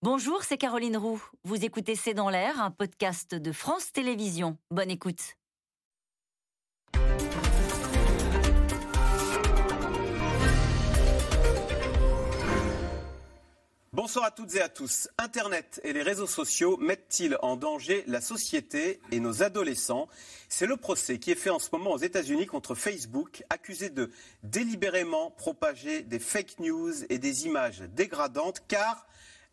Bonjour, c'est Caroline Roux. Vous écoutez C'est dans l'air, un podcast de France Télévisions. Bonne écoute. Bonsoir à toutes et à tous. Internet et les réseaux sociaux mettent-ils en danger la société et nos adolescents? C'est le procès qui est fait en ce moment aux États-Unis contre Facebook, accusé de délibérément propager des fake news et des images dégradantes, car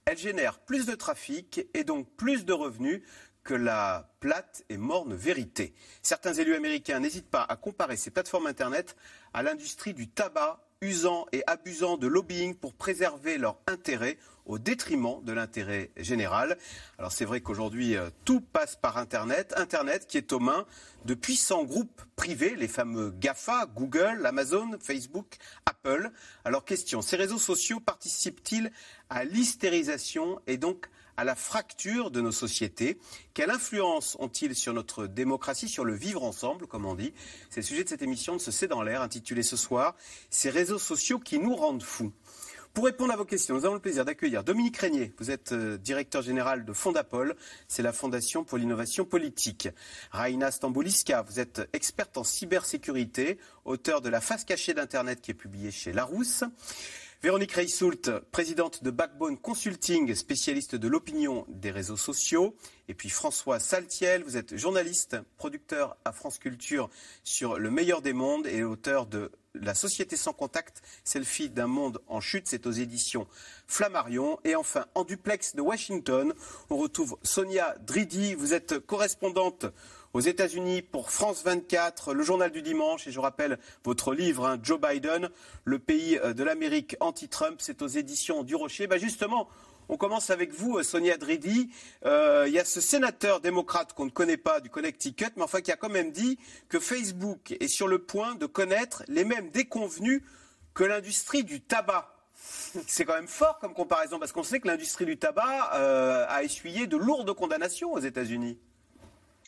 elle génère plus de trafic et donc plus de revenus que la plate et morne vérité. Certains élus américains n'hésitent pas à comparer ces plateformes Internet à l'industrie du tabac, usant et abusant de lobbying pour préserver leur intérêt au détriment de l'intérêt général. Alors c'est vrai qu'aujourd'hui, euh, tout passe par Internet. Internet qui est aux mains de puissants groupes privés, les fameux GAFA, Google, Amazon, Facebook, Apple. Alors question, ces réseaux sociaux participent-ils à l'hystérisation et donc à la fracture de nos sociétés. Quelle influence ont-ils sur notre démocratie, sur le vivre ensemble, comme on dit C'est le sujet de cette émission de ce C'est dans l'air, intitulée ce soir Ces réseaux sociaux qui nous rendent fous. Pour répondre à vos questions, nous avons le plaisir d'accueillir Dominique Régnier. Vous êtes euh, directeur général de Fondapol, c'est la Fondation pour l'innovation politique. Raina Stambouliska, vous êtes experte en cybersécurité, auteur de La face cachée d'Internet qui est publiée chez Larousse. Véronique Reissoult, présidente de Backbone Consulting, spécialiste de l'opinion des réseaux sociaux. Et puis François Saltiel, vous êtes journaliste, producteur à France Culture sur Le meilleur des mondes et auteur de La société sans contact, selfie d'un monde en chute. C'est aux éditions Flammarion. Et enfin, en duplex de Washington, on retrouve Sonia Dridi. Vous êtes correspondante aux États-Unis pour France 24, le journal du dimanche, et je rappelle votre livre, hein, Joe Biden, le pays euh, de l'Amérique anti-Trump, c'est aux éditions du Rocher. Bah justement, on commence avec vous, euh, Sonia Dridi. Euh, il y a ce sénateur démocrate qu'on ne connaît pas du Connecticut, mais enfin qui a quand même dit que Facebook est sur le point de connaître les mêmes déconvenus que l'industrie du tabac. C'est quand même fort comme comparaison, parce qu'on sait que l'industrie du tabac a essuyé de lourdes condamnations aux États-Unis.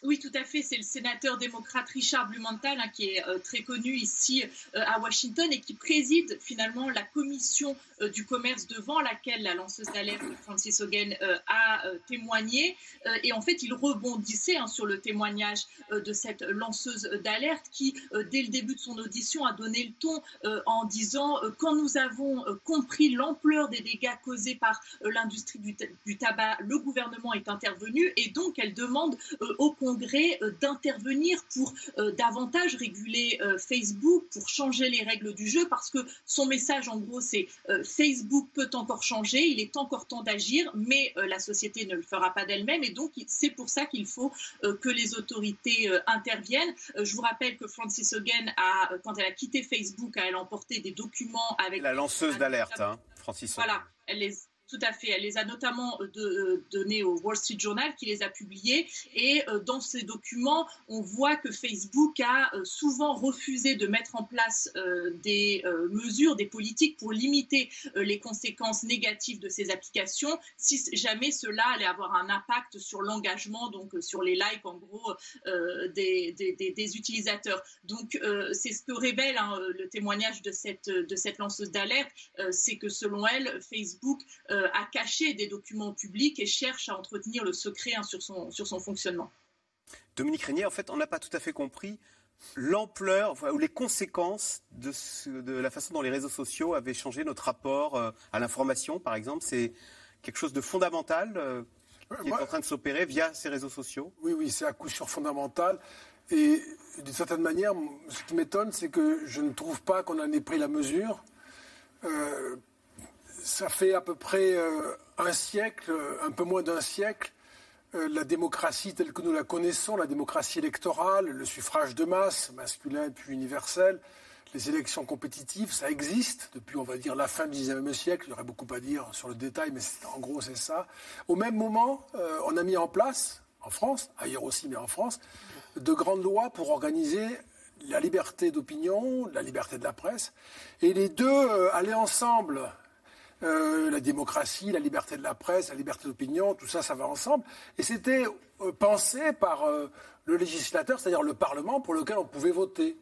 Oui, tout à fait. C'est le sénateur démocrate Richard Blumenthal hein, qui est euh, très connu ici euh, à Washington et qui préside finalement la commission euh, du commerce devant laquelle la lanceuse d'alerte Francis Hogan a témoigné. et en fait, il rebondissait hein, sur le témoignage de cette lanceuse d'alerte qui, dès le début de son audition, a donné le ton en disant quand nous avons compris l'ampleur des dégâts causés par l'industrie du, tabac, le gouvernement est intervenu et donc elle demande au euh, d'intervenir pour euh, davantage réguler euh, Facebook, pour changer les règles du jeu, parce que son message, en gros, c'est Facebook peut encore changer, il est encore temps d'agir, mais la société ne le fera pas d'elle-même, et donc c'est pour ça qu'il faut que les autorités interviennent. Je vous rappelle que Francis Hogan, a, quand elle a quitté Facebook, a elle emporté des documents avec... La lanceuse d'alerte, hein, Francis Hogan. Voilà, elle les tout à fait. Elle les a notamment euh, euh, donnés au Wall Street Journal qui les a publiés. Et euh, dans ces documents, on voit que Facebook a souvent refusé de mettre en place des mesures, des politiques pour limiter les conséquences négatives de ces applications, si jamais cela allait avoir un impact sur l'engagement, donc sur les likes en gros des, utilisateurs. Donc c'est ce que révèle hein, le témoignage de de cette lanceuse d'alerte, c'est que selon elle, Facebook euh, à cacher des documents publics et cherche à entretenir le secret hein, sur, son, sur son fonctionnement. Dominique Régnier, en fait, on n'a pas tout à fait compris l'ampleur ou les conséquences de, de, la façon dont les réseaux sociaux avaient changé notre rapport euh, à l'information, par exemple. C'est quelque chose de fondamental euh, qui est en train de s'opérer via ces réseaux sociaux Oui, oui, c'est à coup sûr fondamental. Et d'une certaine manière, ce qui m'étonne, c'est que je ne trouve pas qu'on en ait pris la mesure ça fait à peu près euh, un siècle, un peu moins d'un siècle, euh, la démocratie telle que nous la connaissons, la démocratie électorale, le suffrage de masse, masculin puis universel, les élections compétitives, ça existe depuis, on va dire, la fin du XIXe siècle. Il y aurait beaucoup à dire sur le détail, mais en gros, c'est ça. Au même moment, euh, on a mis en place, en France, ailleurs aussi, mais en France, de grandes lois pour organiser la liberté d'opinion, la liberté de la presse. Et les deux allaient ensemble. Euh, la démocratie, la liberté de la presse, la liberté d'opinion, tout ça, ça va ensemble. Et c'était euh, pensé par euh, le législateur, c'est-à-dire le Parlement, pour lequel on pouvait voter.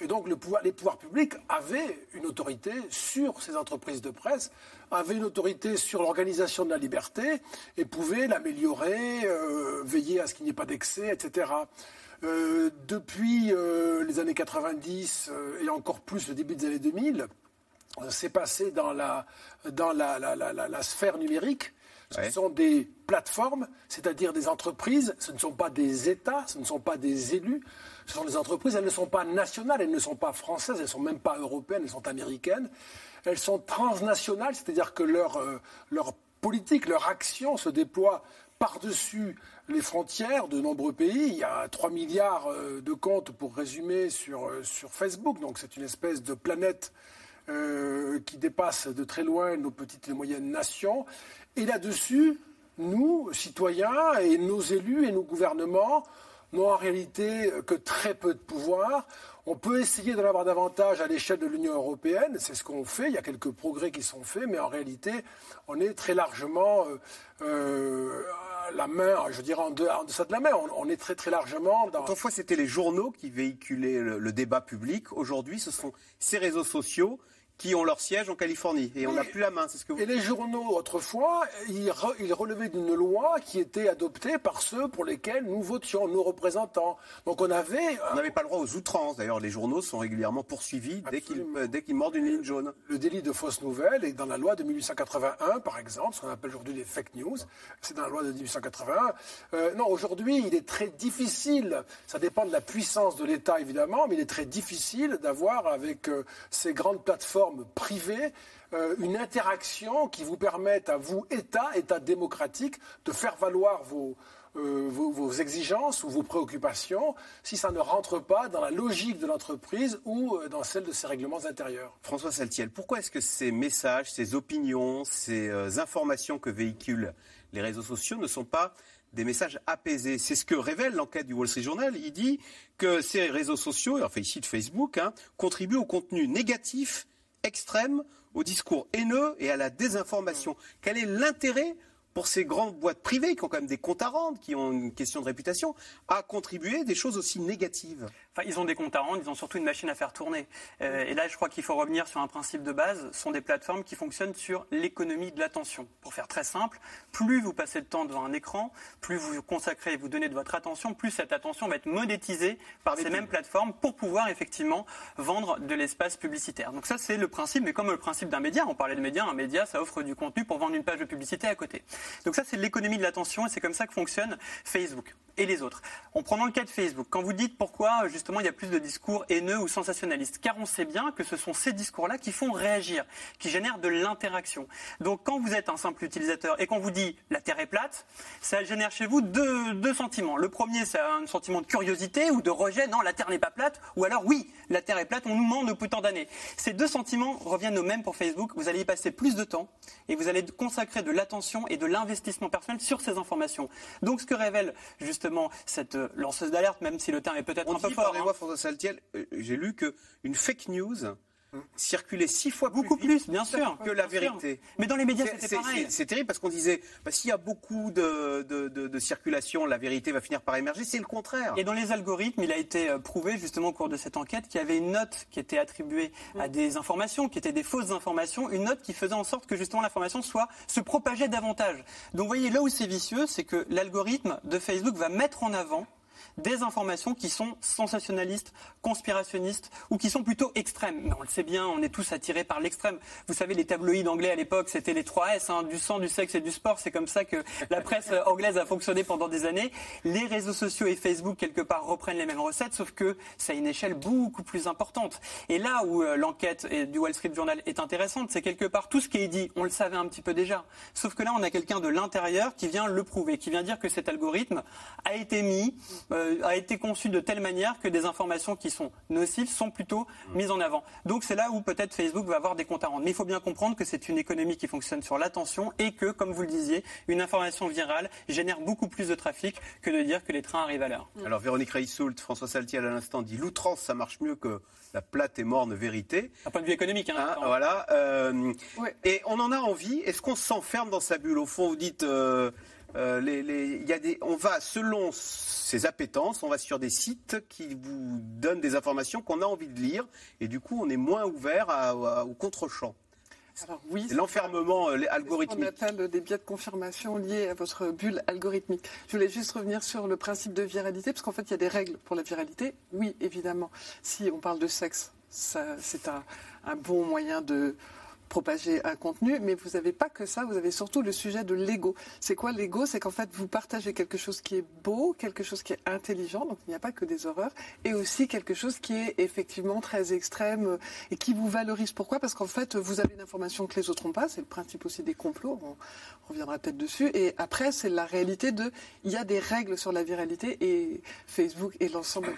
Et donc les pouvoirs publics avaient une autorité sur ces entreprises de presse, avaient une autorité sur l'organisation de la liberté et pouvaient l'améliorer, veiller à ce qu'il n'y ait pas d'excès, etc. Depuis les années 90 euh, et encore plus le début des années 2000, c'est passé dans la, dans la, la, la, la sphère numérique. Ce Ouais. sont des plateformes, c'est-à-dire des entreprises, ce ne sont pas des États, ce ne sont pas des élus, ce sont des entreprises, elles ne sont pas nationales, elles ne sont pas françaises, elles ne sont même pas européennes, elles sont américaines. Elles sont transnationales, c'est-à-dire que leur, euh, leur politique, leur action se déploie par-dessus les frontières de nombreux pays. Il y a 3 milliards euh, de comptes, pour résumer, sur, euh, sur Facebook, donc c'est une espèce de planète euh, qui dépasse de très loin nos petites et moyennes nations. Et là-dessus, nous, citoyens, et nos élus et nos gouvernements n'ont en réalité que très peu de pouvoir. On peut essayer d'en avoir davantage à l'échelle de l'Union européenne, c'est ce qu'on fait, il y a quelques progrès qui sont faits, mais en réalité, on est très largement euh, euh, la main, je dirais en, de- en deçà de la main, on, est très très largement dans... Autrefois, c'était les journaux qui véhiculaient le débat public. Aujourd'hui, ce sont ces réseaux sociaux qui ont leur siège en Californie. Et on n'a plus la main, c'est ce que vous Et les journaux, autrefois, ils, re- ils relevaient d'une loi qui était adoptée par ceux pour lesquels nous votions, nos représentants. Donc on avait On n'avait pas le droit aux outrances. D'ailleurs, les journaux sont régulièrement poursuivis dès qu'ils Absolument. euh, dès qu'ils mordent une ligne jaune. le délit de fausse nouvelle est dans la loi de 1881, par exemple, ce qu'on appelle aujourd'hui les fake news. C'est dans la loi de 1881. Euh, non, aujourd'hui, il est très difficile, ça dépend de la puissance de l'État évidemment, mais il est très difficile d'avoir avec euh, ces grandes plateformes privées euh, une interaction qui vous permette à vous, État, État démocratique, de faire valoir vos, euh, vos, vos exigences ou vos préoccupations si ça ne rentre pas dans la logique de l'entreprise ou euh, dans celle de ses règlements intérieurs. François Saltiel, pourquoi est-ce que ces messages, ces opinions, ces informations que véhiculent les réseaux sociaux ne sont pas des messages apaisés? C'est ce que révèle l'enquête du Wall Street Journal. Il dit que ces réseaux sociaux, enfin ici de Facebook, hein, contribuent au contenu négatif, extrême, au discours haineux et à la désinformation. Quel est l'intérêt pour ces grandes boîtes privées qui ont quand même des comptes à rendre, qui ont une question de réputation, à contribuer des choses aussi négatives? Enfin, ils ont des comptes à rendre, ils ont surtout une machine à faire tourner. Euh, et là, je crois qu'il faut revenir sur un principe de base. Ce sont des plateformes qui fonctionnent sur l'économie de l'attention. Pour faire très simple, plus vous passez de temps devant un écran, plus vous consacrez et vous donnez de votre attention, plus cette attention va être monétisée par ces mêmes plateformes pour pouvoir effectivement vendre de l'espace publicitaire. Donc ça, c'est le principe, mais comme le principe d'un média, on parlait de média, un média, ça offre du contenu pour vendre une page de publicité à côté. Donc ça, c'est l'économie de l'attention et c'est comme ça que fonctionne Facebook et les autres. On prend dans le cas de Facebook. Quand vous dites pourquoi justement il y a plus de discours haineux ou sensationnalistes, car on sait bien que ce sont ces discours-là qui font réagir, qui génèrent de l'interaction. Donc quand vous êtes un simple utilisateur et qu'on vous dit la Terre est plate, ça génère chez vous deux, deux sentiments. Le premier, c'est un sentiment de curiosité ou de rejet, non, la Terre n'est pas plate, ou alors oui, la Terre est plate, on nous ment depuis tant d'années. Ces deux sentiments reviennent aux mêmes pour Facebook. Vous allez y passer plus de temps et vous allez consacrer de l'attention et de l'investissement personnel sur ces informations. Donc ce que révèle justement cette euh, lanceuse d'alerte, même si le terme est peut-être un peu dit, pardonnez-moi, hein, François Saltiel, j'ai lu qu'une fake news circulait six fois beaucoup plus, vite plus, bien sûr, que la vérité. Mais dans les médias, c'était pareil. C'est terrible parce qu'on disait, bah, s'il y a beaucoup de, de- de- de circulation, la vérité va finir par émerger. C'est le contraire. Et dans les algorithmes, il a été euh, prouvé justement au cours de cette enquête qu'il y avait une note qui était attribuée à des informations, qui étaient des fausses informations, une note qui faisait en sorte que justement l'information soit se propageait davantage. Donc vous voyez là où c'est vicieux, c'est que l'algorithme de Facebook va mettre en avant des informations qui sont sensationnalistes, conspirationnistes ou qui sont plutôt extrêmes. Mais on le sait bien, on est tous attirés par l'extrême. Vous savez, les tabloïds anglais à l'époque, c'était les 3 S, hein, du sang, du sexe et du sport. C'est comme ça que la presse anglaise a fonctionné pendant des années. Les réseaux sociaux et Facebook, quelque part, reprennent les mêmes recettes, sauf que c'est à une échelle beaucoup plus importante. Et là où euh, l'enquête du Wall Street Journal est intéressante, c'est quelque part tout ce qui est dit, on le savait un petit peu déjà. Sauf que là, on a quelqu'un de l'intérieur qui vient le prouver, qui vient dire que cet algorithme a été mis, euh, a été conçu de telle manière que des informations qui sont nocives sont plutôt mises en avant. Donc c'est là où peut-être Facebook va avoir des comptes à rendre. Mais il faut bien comprendre que c'est une économie qui fonctionne sur l'attention et que, comme vous le disiez, une information virale génère beaucoup plus de trafic que de dire que les trains arrivent à l'heure. Alors Véronique Reissoult, François Saltiel à l'instant dit l'outrance, ça marche mieux que la plate et morne vérité. D'un point de vue économique, hein, Hein, voilà. euh, Ouais. Et on en a envie. Est-ce qu'on s'enferme dans sa bulle? Au fond, vous dites, euh, euh, les, les- il y a des, on va selon ses appétences, on va sur des sites qui vous donnent des informations qu'on a envie de lire, et du coup, on est moins ouvert à- à- au contre-champ. Alors oui, C'est l'enfermement euh, algorithmique. appelle des biais de confirmation liés à votre bulle algorithmique. Je voulais juste revenir sur le principe de viralité, parce qu'en fait, il y a des règles pour la viralité. Oui, évidemment, si on parle de sexe, c'est un, un bon moyen de propager un contenu, mais vous n'avez pas que ça, vous avez surtout le sujet de l'ego. C'est quoi l'ego? C'est qu'en fait, vous partagez quelque chose qui est beau, quelque chose qui est intelligent, donc il n'y a pas que des horreurs, et aussi quelque chose qui est effectivement très extrême euh, et qui vous valorise. Pourquoi? Parce qu'en fait, vous avez une information que les autres n'ont pas, c'est le principe aussi des complots, on reviendra peut-être dessus, et après, c'est la réalité de, il y a des règles sur la viralité, et Facebook et l'ensemble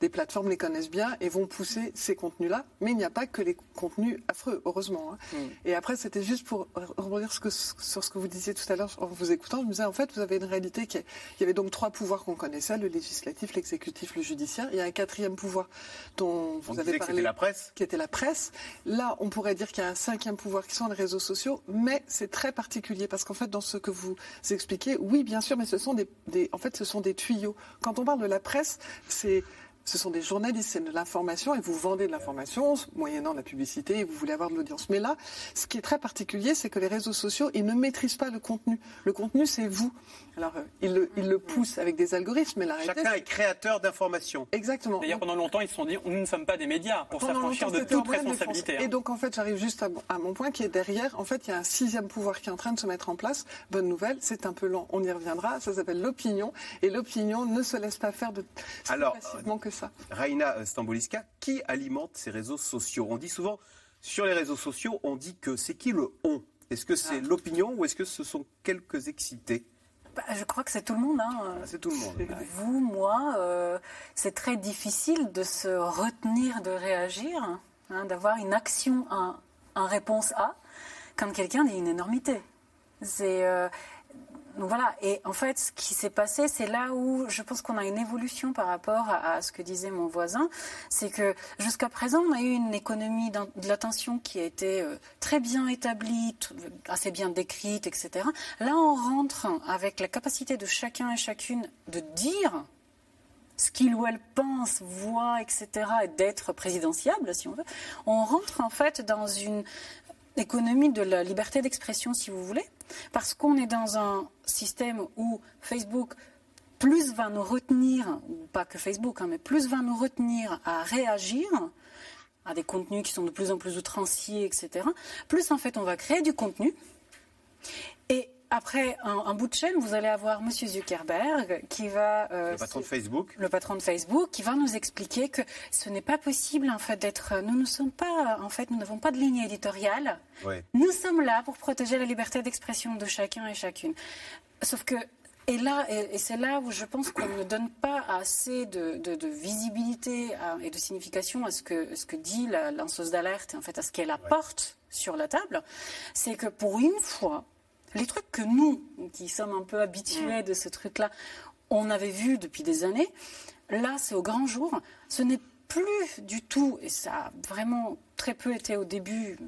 des, plateformes les connaissent bien et vont pousser ces contenus-là, mais il n'y a pas que les contenus affreux, heureusement. hein. Et après, c'était juste pour rebondir ce que- sur ce que vous disiez tout à l'heure en vous écoutant. Je me disais, en fait, vous avez une réalité qui est... Il y avait donc trois pouvoirs qu'on connaissait, le législatif, l'exécutif, le judiciaire. Il y a un quatrième pouvoir dont vous On avez disait que c'était parlé la presse. qui était la presse. Là, on pourrait dire qu'il y a un cinquième pouvoir qui sont les réseaux sociaux, mais c'est très particulier parce qu'en fait, dans ce que vous expliquez, oui, bien sûr, mais ce sont des, des- en fait, ce sont des tuyaux. Quand on parle de la presse, c'est ce sont des journalistes, c'est de l'information et vous vendez de l'information moyennant la publicité et vous voulez avoir de l'audience. Mais là, ce qui est très particulier, c'est que les réseaux sociaux, ils ne maîtrisent pas le contenu. Le contenu, c'est vous. Alors, euh, ils le, ils le poussent avec des algorithmes, mais la réalité, Chacun c'est- est créateur d'informations. exactement. D'ailleurs, pendant longtemps, ils se sont dit nous ne sommes pas des médias pour Pendant s'affranchir longtemps, de toute de responsabilité. Hein. Et donc, en fait, j'arrive juste à, à mon point qui est derrière. En fait, il y a un sixième pouvoir qui est en train de se mettre en place. Bonne nouvelle, c'est un peu lent, on y reviendra. Ça s'appelle l'opinion. Et l'opinion ne se laisse pas faire de si Alors, facilement que ça. Raina Stamboliska, qui alimente ces réseaux sociaux? On dit souvent, sur les réseaux sociaux, on dit que c'est qui le on? Est-ce que c'est l'opinion ou est-ce que ce sont quelques excités? Bah, je crois que c'est tout le monde. hein. Ah, C'est tout le monde. Vous, moi, euh, c'est très difficile de se retenir de réagir, hein, d'avoir une action en réponse à, quand quelqu'un dit une énormité. C'est euh, donc voilà. Et en fait, ce qui s'est passé, c'est là où je pense qu'on a une évolution par rapport à, ce que disait mon voisin. C'est que jusqu'à présent, on a eu une économie de l'attention qui a été euh, très bien établie, assez bien décrite, etc. Là, on rentre avec la capacité de chacun et chacune de dire ce qu'il ou elle pense, voit, etc., et d'être présidentiable, si on veut, on rentre en fait dans une économie de la liberté d'expression, si vous voulez, parce qu'on est dans un système où Facebook plus va nous retenir, ou pas que Facebook, hein, mais plus va nous retenir à réagir à des contenus qui sont de plus en plus outranciers, etc., plus en fait on va créer du contenu. Et après un, un bout de chaîne, vous allez avoir M. Zuckerberg qui va... euh, Le patron de Facebook. le patron de Facebook, qui va nous expliquer que ce n'est pas possible en fait d'être. Nous ne sommes pas, en fait, nous n'avons pas de ligne éditoriale. Nous sommes là pour protéger la liberté d'expression de chacun et chacune. Sauf que. Et là, et, c'est là où je pense qu'on ne donne pas assez de, de- de visibilité à- et de signification à ce que, ce que dit la lanceuse d'alerte, et en fait à ce qu'elle apporte sur la table, c'est que pour une fois, les trucs que nous, qui sommes un peu habitués de ce truc-là, on avait vu depuis des années, là c'est au grand jour, ce n'est plus du tout, et ça a vraiment très peu été au début,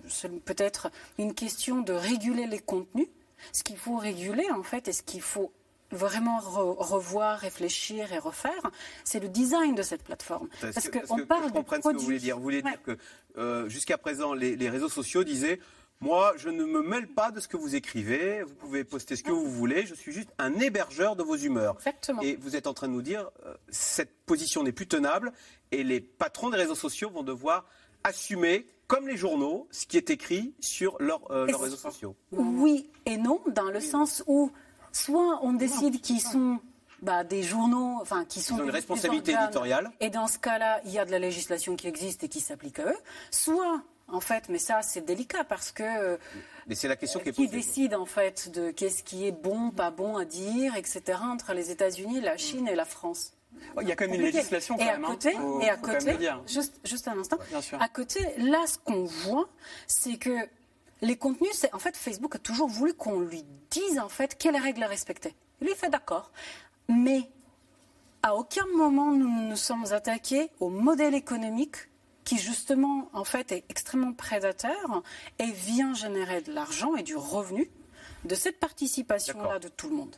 peut-être une question de réguler les contenus. Ce qu'il faut réguler en fait, et ce qu'il faut vraiment re- revoir, réfléchir et refaire, c'est le design de cette plateforme. Parce, qu'on parle que je de comprenne ce que vous produits. voulez dire. Vous voulez Ouais. dire que euh, jusqu'à présent, les, les réseaux sociaux disaient Moi, je ne me mêle pas de ce que vous écrivez, vous pouvez poster ce que vous voulez, je suis juste un hébergeur de vos humeurs. Exactement. Et vous êtes en train de nous dire euh, Cette position n'est plus tenable et les patrons des réseaux sociaux vont devoir assumer, comme les journaux, ce qui est écrit sur leur, euh, leurs réseaux sociaux. Oui et non, dans le sens où soit on décide qu'ils sont bah, des journaux, enfin qui sont Ils ont une responsabilité éditoriale. Et dans ce cas-là, il y a de la législation qui existe et qui s'applique à eux. Soit, en fait, mais ça c'est délicat parce que euh, Mais c'est la question qui est qui posée. décide en fait de qu'est-ce qui est bon, pas bon à dire, etc. entre les États-Unis, la Chine et la France. Il y a quand même une législation quand et à hein. côté, Faut- et à côté, juste, juste un instant. Bien sûr. À côté, là, ce qu'on voit, c'est que les contenus, c'est en fait Facebook a toujours voulu qu'on lui dise en fait quelles règles à respecter. Il lui fait d'accord, mais à aucun moment nous ne nous sommes attaqués au modèle économique qui justement en fait est extrêmement prédateur et vient générer de l'argent et du revenu de cette participation-là de tout le monde.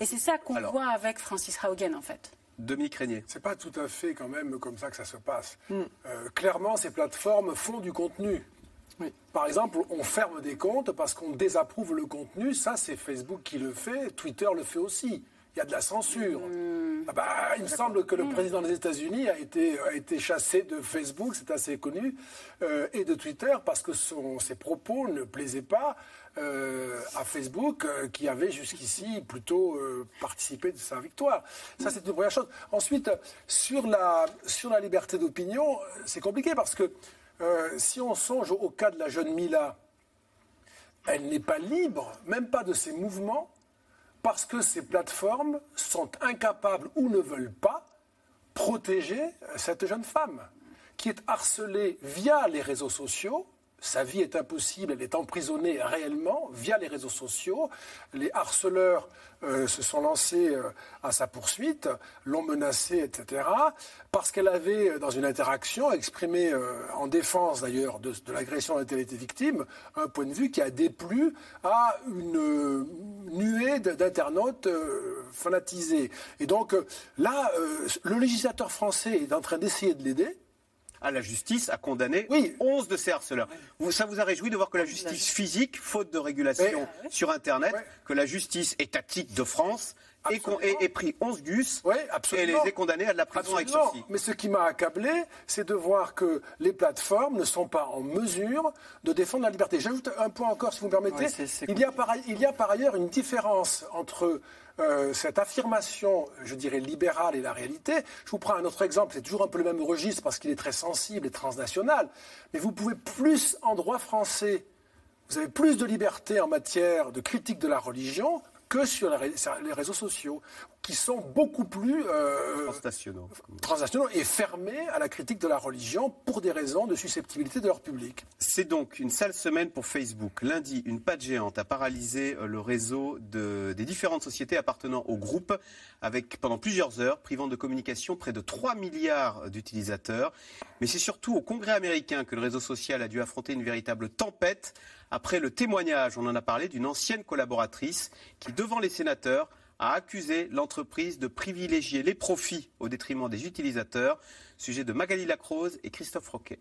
Et c'est ça qu'on voit avec Francis Haugen, en fait. Dominique Régnier. C'est pas tout à fait quand même comme ça que ça se passe. Mm. Euh, clairement, ces plateformes font du contenu. Par exemple, on ferme des comptes parce qu'on désapprouve le contenu. Ça, c'est Facebook qui le fait. Twitter le fait aussi. Il y a de la censure. Mm. Ah bah, il me semble que le mm. président des États-Unis a été, a été chassé de Facebook, c'est assez connu, euh, et de Twitter parce que son, ses propos ne plaisaient pas euh, à Facebook, euh, qui avait jusqu'ici plutôt participé de sa victoire. Ça, c'est une première chose. Ensuite, sur la, sur la liberté d'opinion, c'est compliqué parce que si on songe au cas de la jeune Mila, elle n'est pas libre, même pas de ses mouvements parce que ces plateformes sont incapables ou ne veulent pas protéger cette jeune femme qui est harcelée via les réseaux sociaux sa vie est impossible, elle est emprisonnée réellement via les réseaux sociaux. Les harceleurs euh, se sont lancés euh, à sa poursuite, l'ont menacée, etc. Parce qu'elle avait, euh, dans une interaction, exprimé en défense d'ailleurs de, l'agression dont elle était victime, un point de vue qui a déplu à une nuée d'internautes fanatisés. Et donc là, le législateur français est en train d'essayer de l'aider à la justice a condamné oui. 11 de ces harceleurs. ça vous a réjoui de voir que la justice physique, faute de régulation sur Internet, que la justice étatique de France ait, pris 11 gus et les ait condamnés à de la prison avec sursis. Mais ce qui m'a accablé, c'est de voir que les plateformes ne sont pas en mesure de défendre la liberté. J'ajoute un point encore, si vous me permettez. il, y a par, il y a par ailleurs une différence entre euh, cette affirmation, je dirais, libérale et la réalité. Je vous prends un autre exemple, c'est toujours un peu le même registre parce qu'il est très sensible et transnational, mais vous pouvez plus, en droit français, vous avez plus de liberté en matière de critique de la religion que sur les réseaux sociaux qui sont beaucoup plus euh, transnationaux. et fermés à la critique de la religion pour des raisons de susceptibilité de leur public. C'est donc une sale semaine pour Facebook. Lundi, une patte géante a paralysé euh, le réseau des différentes sociétés appartenant au groupe avec pendant plusieurs heures, privant de communication près de 3 milliards d'utilisateurs. Mais c'est surtout au Congrès américain que le réseau social a dû affronter une véritable tempête après le témoignage, on en a parlé, d'une ancienne collaboratrice qui, devant les sénateurs, a accusé l'entreprise de privilégier les profits au détriment des utilisateurs. Sujet de Magali Lacrose et Christophe Roquet.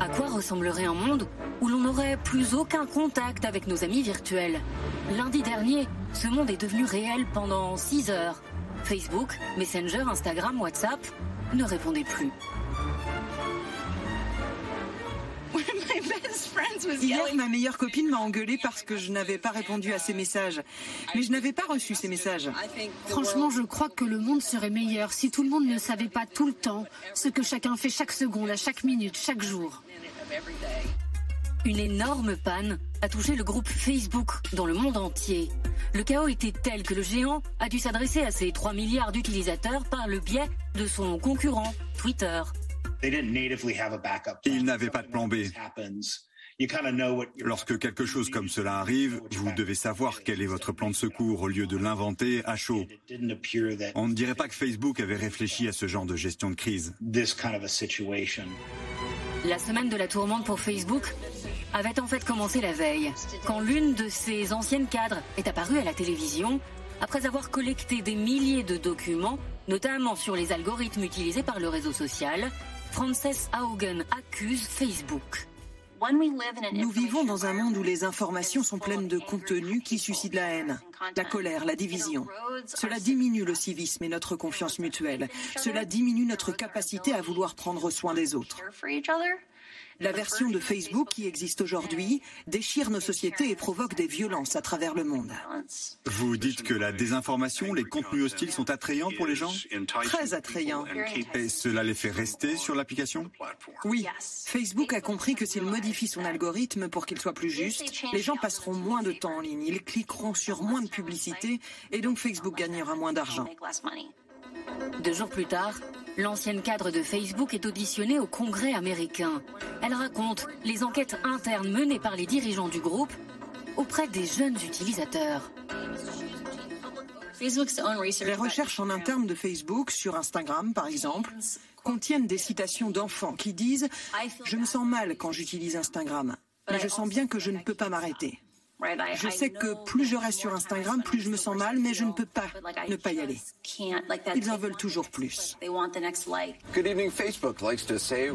À quoi ressemblerait un monde où l'on n'aurait plus aucun contact avec nos amis virtuels? Lundi dernier, ce monde est devenu réel pendant 6 heures. Facebook, Messenger, Instagram, WhatsApp ne répondaient plus. Hier, ma meilleure copine m'a engueulée parce que je n'avais pas répondu à ses messages. Mais je n'avais pas reçu ses messages. Franchement, je crois que le monde serait meilleur si tout le monde ne savait pas tout le temps ce que chacun fait chaque seconde, à chaque minute, chaque jour. Une énorme panne a touché le groupe Facebook dans le monde entier. Le chaos était tel que le géant a dû s'adresser à ses 3 milliards d'utilisateurs par le biais de son concurrent, Twitter. Ils n'avaient pas de plan B. Lorsque quelque chose comme cela arrive, vous devez savoir quel est votre plan de secours au lieu de l'inventer à chaud. On ne dirait pas que Facebook avait réfléchi à ce genre de gestion de crise. La semaine de la tourmente pour Facebook avait en fait commencé la veille, quand l'une de ses anciennes cadres est apparue à la télévision après avoir collecté des milliers de documents, notamment sur les algorithmes utilisés par le réseau social. Frances Haugen accuse Facebook. Nous vivons dans un monde où les informations sont pleines de contenus qui suscitent la haine, la colère, la division. Cela diminue le civisme et notre confiance mutuelle. Cela diminue notre capacité à vouloir prendre soin des autres. La version de Facebook qui existe aujourd'hui déchire nos sociétés et provoque des violences à travers le monde. Vous dites que la désinformation, les contenus hostiles sont attrayants pour les gens Très attrayants. Et cela les fait rester sur l'application Oui. Facebook a compris que s'il modifie son algorithme pour qu'il soit plus juste, les gens passeront moins de temps en ligne, ils cliqueront sur moins de publicité et donc Facebook gagnera moins d'argent. Deux jours plus tard, l'ancienne cadre de Facebook est auditionnée au Congrès américain. Elle raconte les enquêtes internes menées par les dirigeants du groupe auprès des jeunes utilisateurs. Les recherches en interne de Facebook, sur Instagram par exemple, contiennent des citations d'enfants qui disent ⁇ Je me sens mal quand j'utilise Instagram, mais je sens bien que je ne peux pas m'arrêter ⁇ Je sais que plus je reste sur Instagram, plus je me sens mal, mais je ne peux pas ne pas y aller. Ils en veulent toujours plus.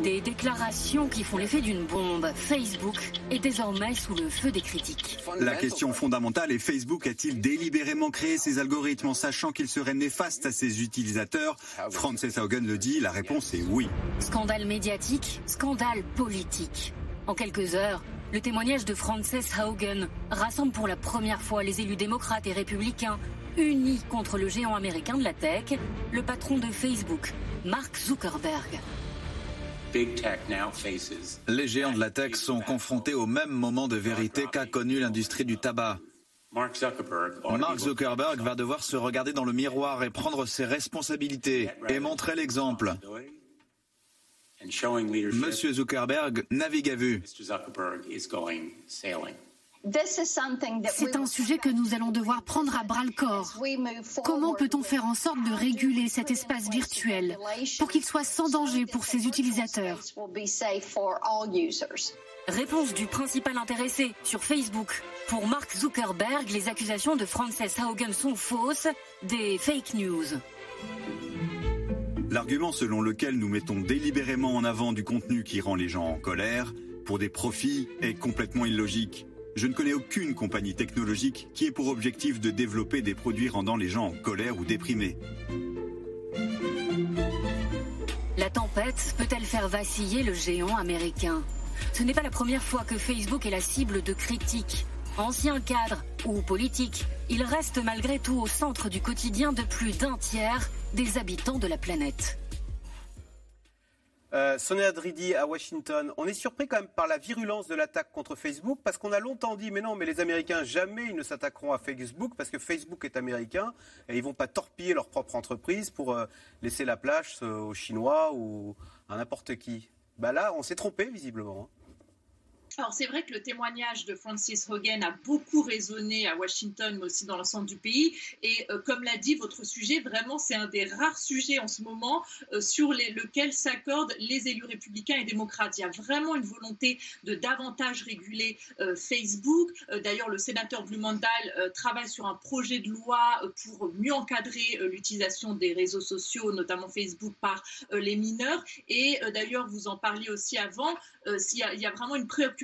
Des déclarations qui font l'effet d'une bombe. Facebook est désormais sous le feu des critiques. La question fondamentale est Facebook a-t-il délibérément créé ces algorithmes en sachant qu'ils seraient néfastes à ses utilisateurs? Frances Haugen le dit, la réponse est oui. Scandale médiatique, scandale politique. En quelques heures, le témoignage de Frances Haugen rassemble pour la première fois les élus démocrates et républicains unis contre le géant américain de la tech, le patron de Facebook, Mark Zuckerberg. Les géants de la tech sont confrontés au même moment de vérité qu'a connu l'industrie du tabac. Mark Zuckerberg va devoir se regarder dans le miroir et prendre ses responsabilités et montrer l'exemple. Monsieur Zuckerberg navigue à vue. C'est un sujet que nous allons devoir prendre à bras le corps. Comment peut-on faire en sorte de réguler cet espace virtuel pour qu'il soit sans danger pour ses utilisateurs? Réponse du principal intéressé sur Facebook. Pour Mark Zuckerberg, les accusations de Frances Haugen sont fausses, des fake news. L'argument selon lequel nous mettons délibérément en avant du contenu qui rend les gens en colère pour des profits est complètement illogique. Je ne connais aucune compagnie technologique qui ait pour objectif de développer des produits rendant les gens en colère ou déprimés. La tempête peut-elle faire vaciller le géant américain? Ce n'est pas la première fois que Facebook est la cible de critiques. Ancien cadre ou politique, il reste malgré tout au centre du quotidien de plus d'un tiers des habitants de la planète. Euh, Sonia à Washington, on est surpris quand même par la virulence de l'attaque contre Facebook parce qu'on a longtemps dit mais non mais les Américains jamais ils ne s'attaqueront à Facebook parce que Facebook est américain et ils vont pas torpiller leur propre entreprise pour euh, laisser la place euh, aux Chinois ou à n'importe qui. Bah là on s'est trompé visiblement. Hein. Alors c'est vrai que le témoignage de Francis Hogan a beaucoup résonné à Washington, mais aussi dans l'ensemble du pays. Et euh, comme l'a dit votre sujet, vraiment c'est un des rares sujets en ce moment euh, sur lequel s'accordent les élus républicains et démocrates. Il y a vraiment une volonté de davantage réguler euh, Facebook. D'ailleurs, le sénateur Blumenthal travaille sur un projet de loi pour mieux encadrer l'utilisation des réseaux sociaux, notamment Facebook, par les mineurs. Et d'ailleurs, vous en parliez aussi avant, il y, a vraiment une préoccupation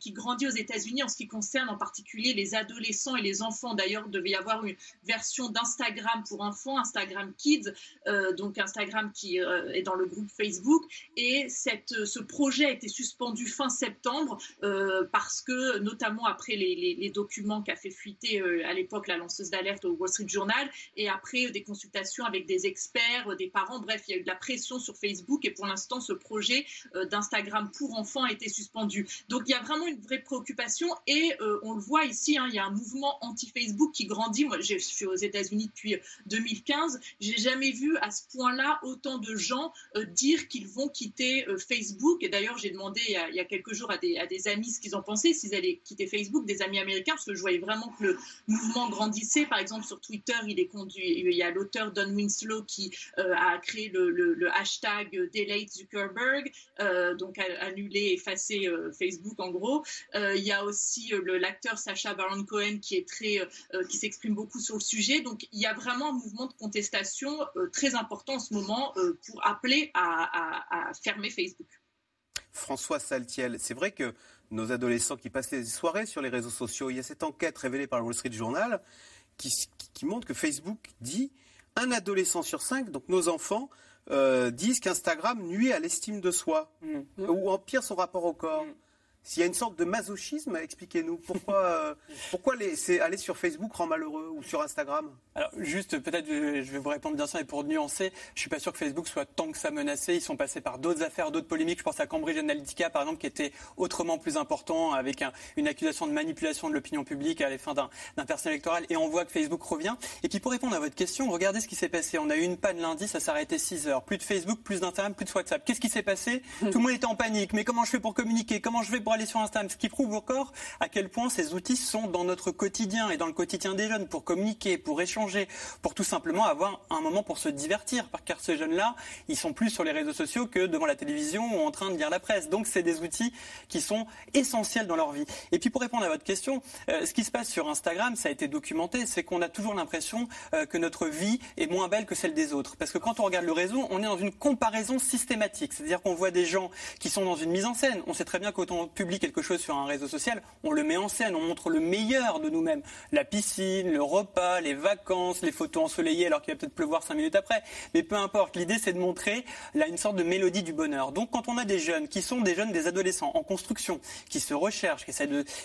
qui grandit aux États-Unis en ce qui concerne en particulier les adolescents et les enfants. D'ailleurs, il devait y avoir une version d'Instagram pour enfants, Instagram Kids, euh, donc Instagram qui euh, est dans le groupe Facebook. Et cette, euh, ce projet a été suspendu fin septembre parce que, notamment après les, les documents qu'a fait fuiter à l'époque la lanceuse d'alerte au Wall Street Journal et après des consultations avec des experts, des parents, bref, il y a eu de la pression sur Facebook et pour l'instant, ce projet d'Instagram pour enfants a été suspendu. Donc il y a vraiment une vraie préoccupation et euh, on le voit ici, hein, il y a un mouvement anti-Facebook qui grandit. Moi, je suis aux États-Unis depuis 2015. J'ai jamais vu à ce point-là autant de gens euh, dire qu'ils vont quitter euh, Facebook. Et d'ailleurs, j'ai demandé il y, a, quelques jours à des, amis ce qu'ils en pensaient, s'ils allaient quitter Facebook, des amis américains, parce que je voyais vraiment que le mouvement grandissait. Par exemple, sur Twitter, il est conduit. Il y a l'auteur Don Winslow qui a créé le, hashtag Delete Zuckerberg, donc annuler, effacer Facebook Facebook en gros. Euh, il y a aussi euh, l'acteur Sacha Baron Cohen qui est très, euh, qui s'exprime beaucoup sur le sujet. Donc il y a vraiment un mouvement de contestation très important en ce moment pour appeler à, fermer Facebook. François Saltiel, c'est vrai que nos adolescents qui passent les soirées sur les réseaux sociaux, il y a cette enquête révélée par le Wall Street Journal qui, montre que Facebook dit un adolescent sur cinq, donc nos enfants, disent qu'Instagram nuit à l'estime de soi mmh. ou empire son rapport au corps. Mmh. S'il y a une sorte de masochisme, expliquez-nous. Pourquoi, euh, pourquoi les, aller sur Facebook rend malheureux ou sur Instagram? Alors, juste, peut-être, je vais vous répondre bien sûr, et pour nuancer, je suis pas sûr que Facebook soit tant que ça menacé. Ils sont passés par d'autres affaires, d'autres polémiques. Je pense à Cambridge Analytica, par exemple, qui était autrement plus important, avec une accusation de manipulation de l'opinion publique à la fin d'un personnel électoral. Et on voit que Facebook revient. Et puis, pour répondre à votre question, regardez ce qui s'est passé. On a eu une panne lundi, ça s'est arrêté 6 heures. Plus de Facebook, plus d'Instagram, plus de WhatsApp. Qu'est-ce qui s'est passé? Tout le monde était en panique. Mais comment je fais pour communiquer? Comment je fais pour aller sur Instagram. Ce qui prouve encore à quel point ces outils sont dans notre quotidien et dans le quotidien des jeunes pour communiquer, pour échanger, pour tout simplement avoir un moment pour se divertir. Car ces jeunes-là, ils sont plus sur les réseaux sociaux que devant la télévision ou en train de lire la presse. Donc c'est des outils qui sont essentiels dans leur vie. Et puis pour répondre à votre question, euh, ce qui se passe sur Instagram, ça a été documenté, c'est qu'on a toujours l'impression euh, que notre vie est moins belle que celle des autres. Parce que quand on regarde le réseau, on est dans une comparaison systématique. C'est-à-dire qu'on voit des gens qui sont dans une mise en scène. On sait très bien on publie quelque chose sur un réseau social, on le met en scène, on montre le meilleur de nous-mêmes. La piscine, le repas, les vacances, les photos ensoleillées alors qu'il va peut-être pleuvoir cinq minutes après. Mais peu importe, l'idée c'est de montrer là une sorte de mélodie du bonheur. Donc quand on a des jeunes qui sont des jeunes, des adolescents en construction, qui se recherchent, qui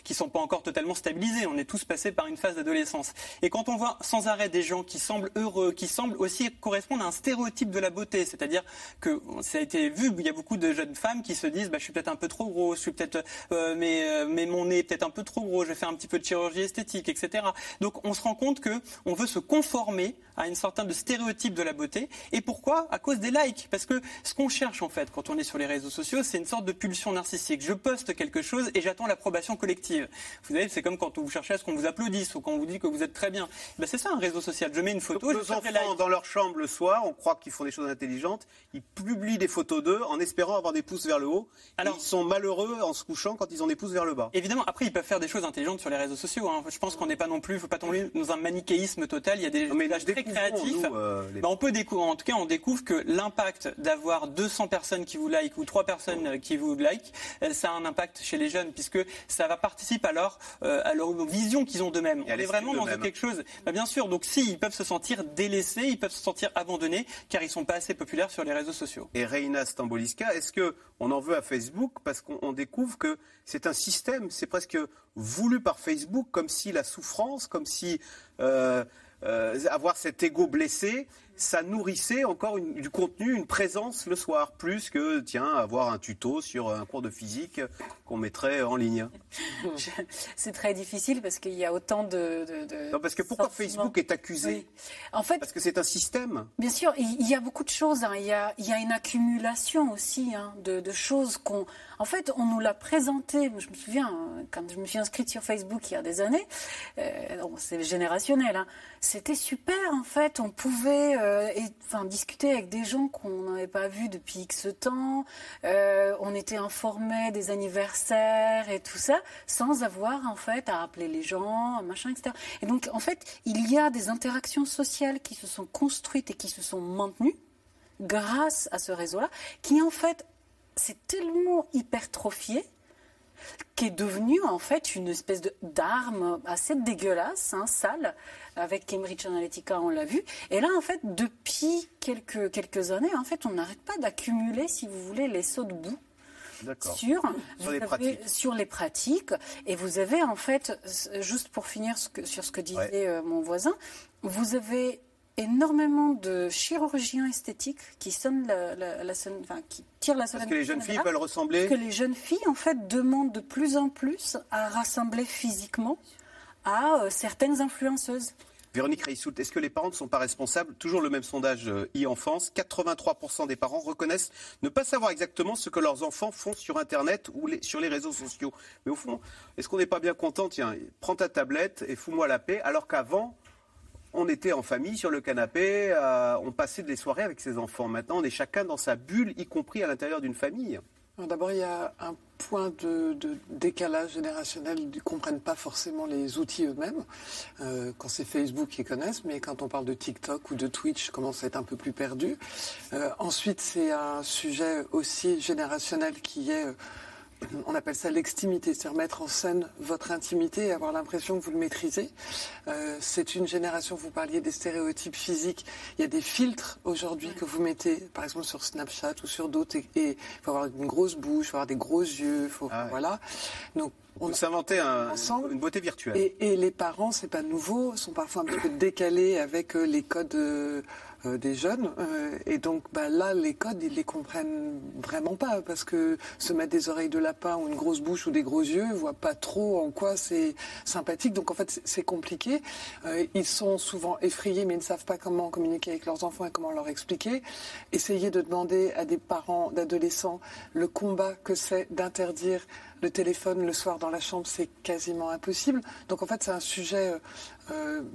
qui sont pas encore totalement stabilisés, on est tous passés par une phase d'adolescence. Et quand on voit sans arrêt des gens qui semblent heureux, qui semblent aussi correspondre à un stéréotype de la beauté, c'est-à-dire que ça a été vu, il y a beaucoup de jeunes femmes qui se disent, bah, je suis peut-être un peu trop gros, je suis peut-être, euh, mais, euh, mais mon nez est peut-être un peu trop gros, je vais faire un petit peu de chirurgie esthétique, etc. Donc on se rend compte que on veut se conformer à une sorte de stéréotype de la beauté. Et pourquoi? À cause des likes. Parce que ce qu'on cherche en fait quand on est sur les réseaux sociaux, c'est une sorte de pulsion narcissique. Je poste quelque chose et j'attends l'approbation collective. Vous savez, c'est comme quand vous cherchez à ce qu'on vous applaudisse ou qu'on vous dit que vous êtes très bien. Ben, c'est ça un réseau social. Je mets une photo. Donc, nos enfants dans leur chambre le soir, on croit qu'ils font des choses intelligentes. Ils publient des photos d'eux en espérant avoir des pouces vers le haut. Alors, ils sont malheureux en se couchant quand ils ont des pouces vers le bas. Évidemment, après ils peuvent faire des choses intelligentes sur les réseaux sociaux. Hein. Je pense qu'on n'est pas non plus, faut pas tomber dans un manichéisme total. Il y a des messages très créatifs. Euh, ben, on peut découvrir, en tout cas, on découvre que l'impact d'avoir 200 personnes qui vous like ou 3 personnes euh, qui vous like, euh, ça a un impact chez les jeunes puisque ça va participer à leur, à leur vision qu'ils ont d'eux-mêmes. On est vraiment dans quelque chose. Ben, bien sûr, donc si ils peuvent se sentir délaissés, ils peuvent se sentir abandonnés car ils sont pas assez populaires sur les réseaux sociaux. Et Reina Stamboliska, est-ce que on en veut à Facebook parce qu'on découvre que c'est un système, c'est presque voulu par Facebook, comme si la souffrance, comme si euh, euh, avoir cet ego blessé, ça nourrissait encore du contenu, une présence le soir, plus que, tiens, avoir un tuto sur un cours de physique qu'on mettrait en ligne. C'est très difficile parce qu'il y a autant de... non, parce que pourquoi Facebook est accusé En fait, Parce que c'est un système. Bien sûr, il y a beaucoup de choses. Hein. Il, y a, il, y a, une accumulation aussi hein, de, de, choses qu'on... En fait, on nous l'a présenté. Je me souviens, hein, quand je me suis inscrite sur Facebook il y a des années, euh, c'est générationnel, hein, c'était super en fait. On pouvait euh, enfin, discuter avec des gens qu'on n'avait pas vus depuis X temps. Euh, on était informés des anniversaires et tout ça, sans avoir en fait à appeler les gens, machin, etc. Et donc en fait, il y a des interactions sociales qui se sont construites et qui se sont maintenues grâce à ce réseau-là, qui en fait s'est tellement hypertrophié qui est devenu en fait une espèce d'arme assez dégueulasse, hein, sale, avec Cambridge Analytica, on l'a vu. Et là, en fait, depuis quelques, quelques années, en fait, on n'arrête pas d'accumuler, si vous voulez, les sauts de boue. Sur, sur, les pratiques. sur les pratiques. Et vous avez en fait, juste pour finir sur ce que disait euh, mon voisin, vous avez énormément de chirurgiens esthétiques qui sonnent la, la, enfin, qui tirent la sonnette. Parce que les jeunes filles veulent ressembler. Parce que les jeunes filles, en fait, demandent de plus en plus à rassembler physiquement à euh, certaines influenceuses. Véronique Reissoult, est-ce que les parents ne sont pas responsables? Toujours le même sondage euh, e-enfance, 83% des parents reconnaissent ne pas savoir exactement ce que leurs enfants font sur Internet ou sur les réseaux sociaux. Mais au fond, est-ce qu'on n'est pas bien content? Tiens, prends ta tablette et fous-moi la paix, alors qu'avant, on était en famille sur le canapé, euh, on passait des soirées avec ses enfants. Maintenant, on est chacun dans sa bulle, y compris à l'intérieur d'une famille. D'abord, il y a un point de, décalage générationnel. Ils ne comprennent pas forcément les outils eux-mêmes. Euh, quand c'est Facebook, ils connaissent, mais quand on parle de TikTok ou de Twitch, commence à être un peu plus perdu. Euh, ensuite, c'est un sujet aussi générationnel qui est on appelle ça l'extimité, c'est-à-dire mettre en scène votre intimité et avoir l'impression que vous le maîtrisez. Euh, c'est une génération, vous parliez des stéréotypes physiques, il y a des filtres aujourd'hui que vous mettez, par exemple sur Snapchat ou sur d'autres, et il faut avoir une grosse bouche, il faut avoir des gros yeux, faut, ah voilà. Donc on s'inventait un, une beauté virtuelle. Et, les parents, c'est pas nouveau, sont parfois un petit peu décalés avec euh, les codes. Euh, euh, des jeunes. Euh, et donc bah, là, les codes, ils les comprennent vraiment pas parce que se mettre des oreilles de lapin ou une grosse bouche ou des gros yeux, voient pas trop en quoi c'est sympathique. Donc en fait, c'est compliqué. Euh, ils sont souvent effrayés, mais ils ne savent pas comment communiquer avec leurs enfants et comment leur expliquer. Essayer de demander à des parents d'adolescents le combat que c'est d'interdire le téléphone le soir dans la chambre, c'est quasiment impossible. Donc en fait, c'est un sujet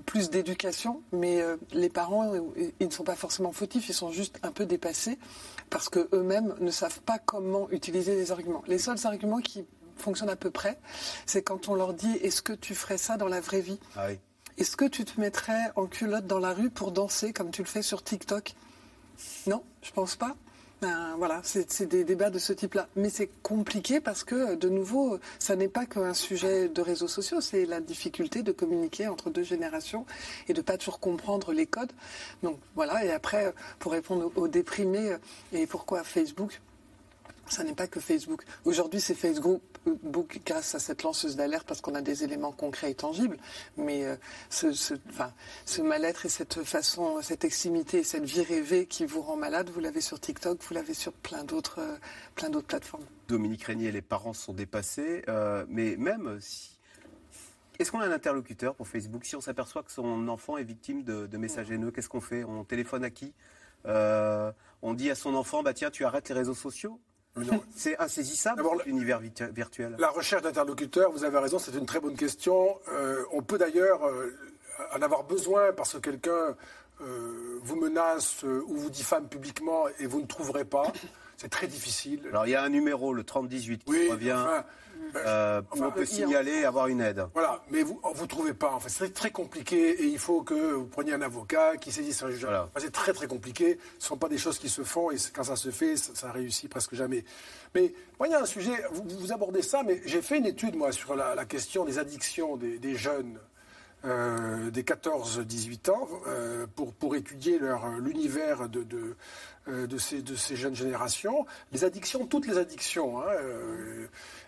plus d'éducation, mais les parents, ils ne sont pas forcément fautifs, ils sont juste un peu dépassés parce qu'eux-mêmes ne savent pas comment utiliser les arguments. Les seuls arguments qui fonctionnent à peu près, c'est quand on leur dit est-ce que tu ferais ça dans la vraie vie? Ah Est-ce que tu te mettrais en culotte dans la rue pour danser comme tu le fais sur TikTok? Non, je pense pas. Ben, voilà, c'est des débats de ce type-là. Mais c'est compliqué parce que, de nouveau, ça n'est pas qu'un sujet de réseaux sociaux, c'est la difficulté de communiquer entre deux générations et de pas toujours comprendre les codes. Donc voilà, et après, pour répondre aux déprimés et pourquoi Facebook, ça n'est pas que Facebook. Aujourd'hui, c'est Facebook grâce à cette lanceuse d'alerte parce qu'on a des éléments concrets et tangibles. Mais euh, ce, mal-être et cette façon, cette extimité et cette vie rêvée qui vous rend malade, vous l'avez sur TikTok, vous l'avez sur plein d'autres, euh, plein d'autres plateformes. Dominique Régnier, les parents sont dépassés, euh, mais même si est-ce qu'on a un interlocuteur pour Facebook Si on s'aperçoit que son enfant est victime de, de messages haineux, qu'est-ce qu'on fait? On téléphone à qui? On dit à son enfant, bah tiens, tu arrêtes les réseaux sociaux? c'est insaisissable, l'univers virtuel. La recherche d'interlocuteurs, vous avez raison, c'est une très bonne question. Euh, on peut d'ailleurs euh, en avoir besoin parce que quelqu'un euh, vous menace ou vous diffame publiquement et vous ne trouverez pas. C'est très difficile. Alors il y a un numéro, le 3018, qui revient. Euh, on peut signaler avoir une aide. Voilà, mais vous ne trouvez pas. En fait, c'est très compliqué et il faut que vous preniez un avocat qui saisisse un juge. c'est très très compliqué. Ce ne sont pas des choses qui se font et quand ça se fait, ça, réussit presque jamais. Mais moi, il y a un sujet, vous, abordez ça, mais j'ai fait une étude, moi, sur la, question des addictions des, jeunes. Euh, des 14-18 ans euh, pour, pour étudier l'univers de, de, de, ces, de ces jeunes générations. Les addictions, toutes les addictions. Hein,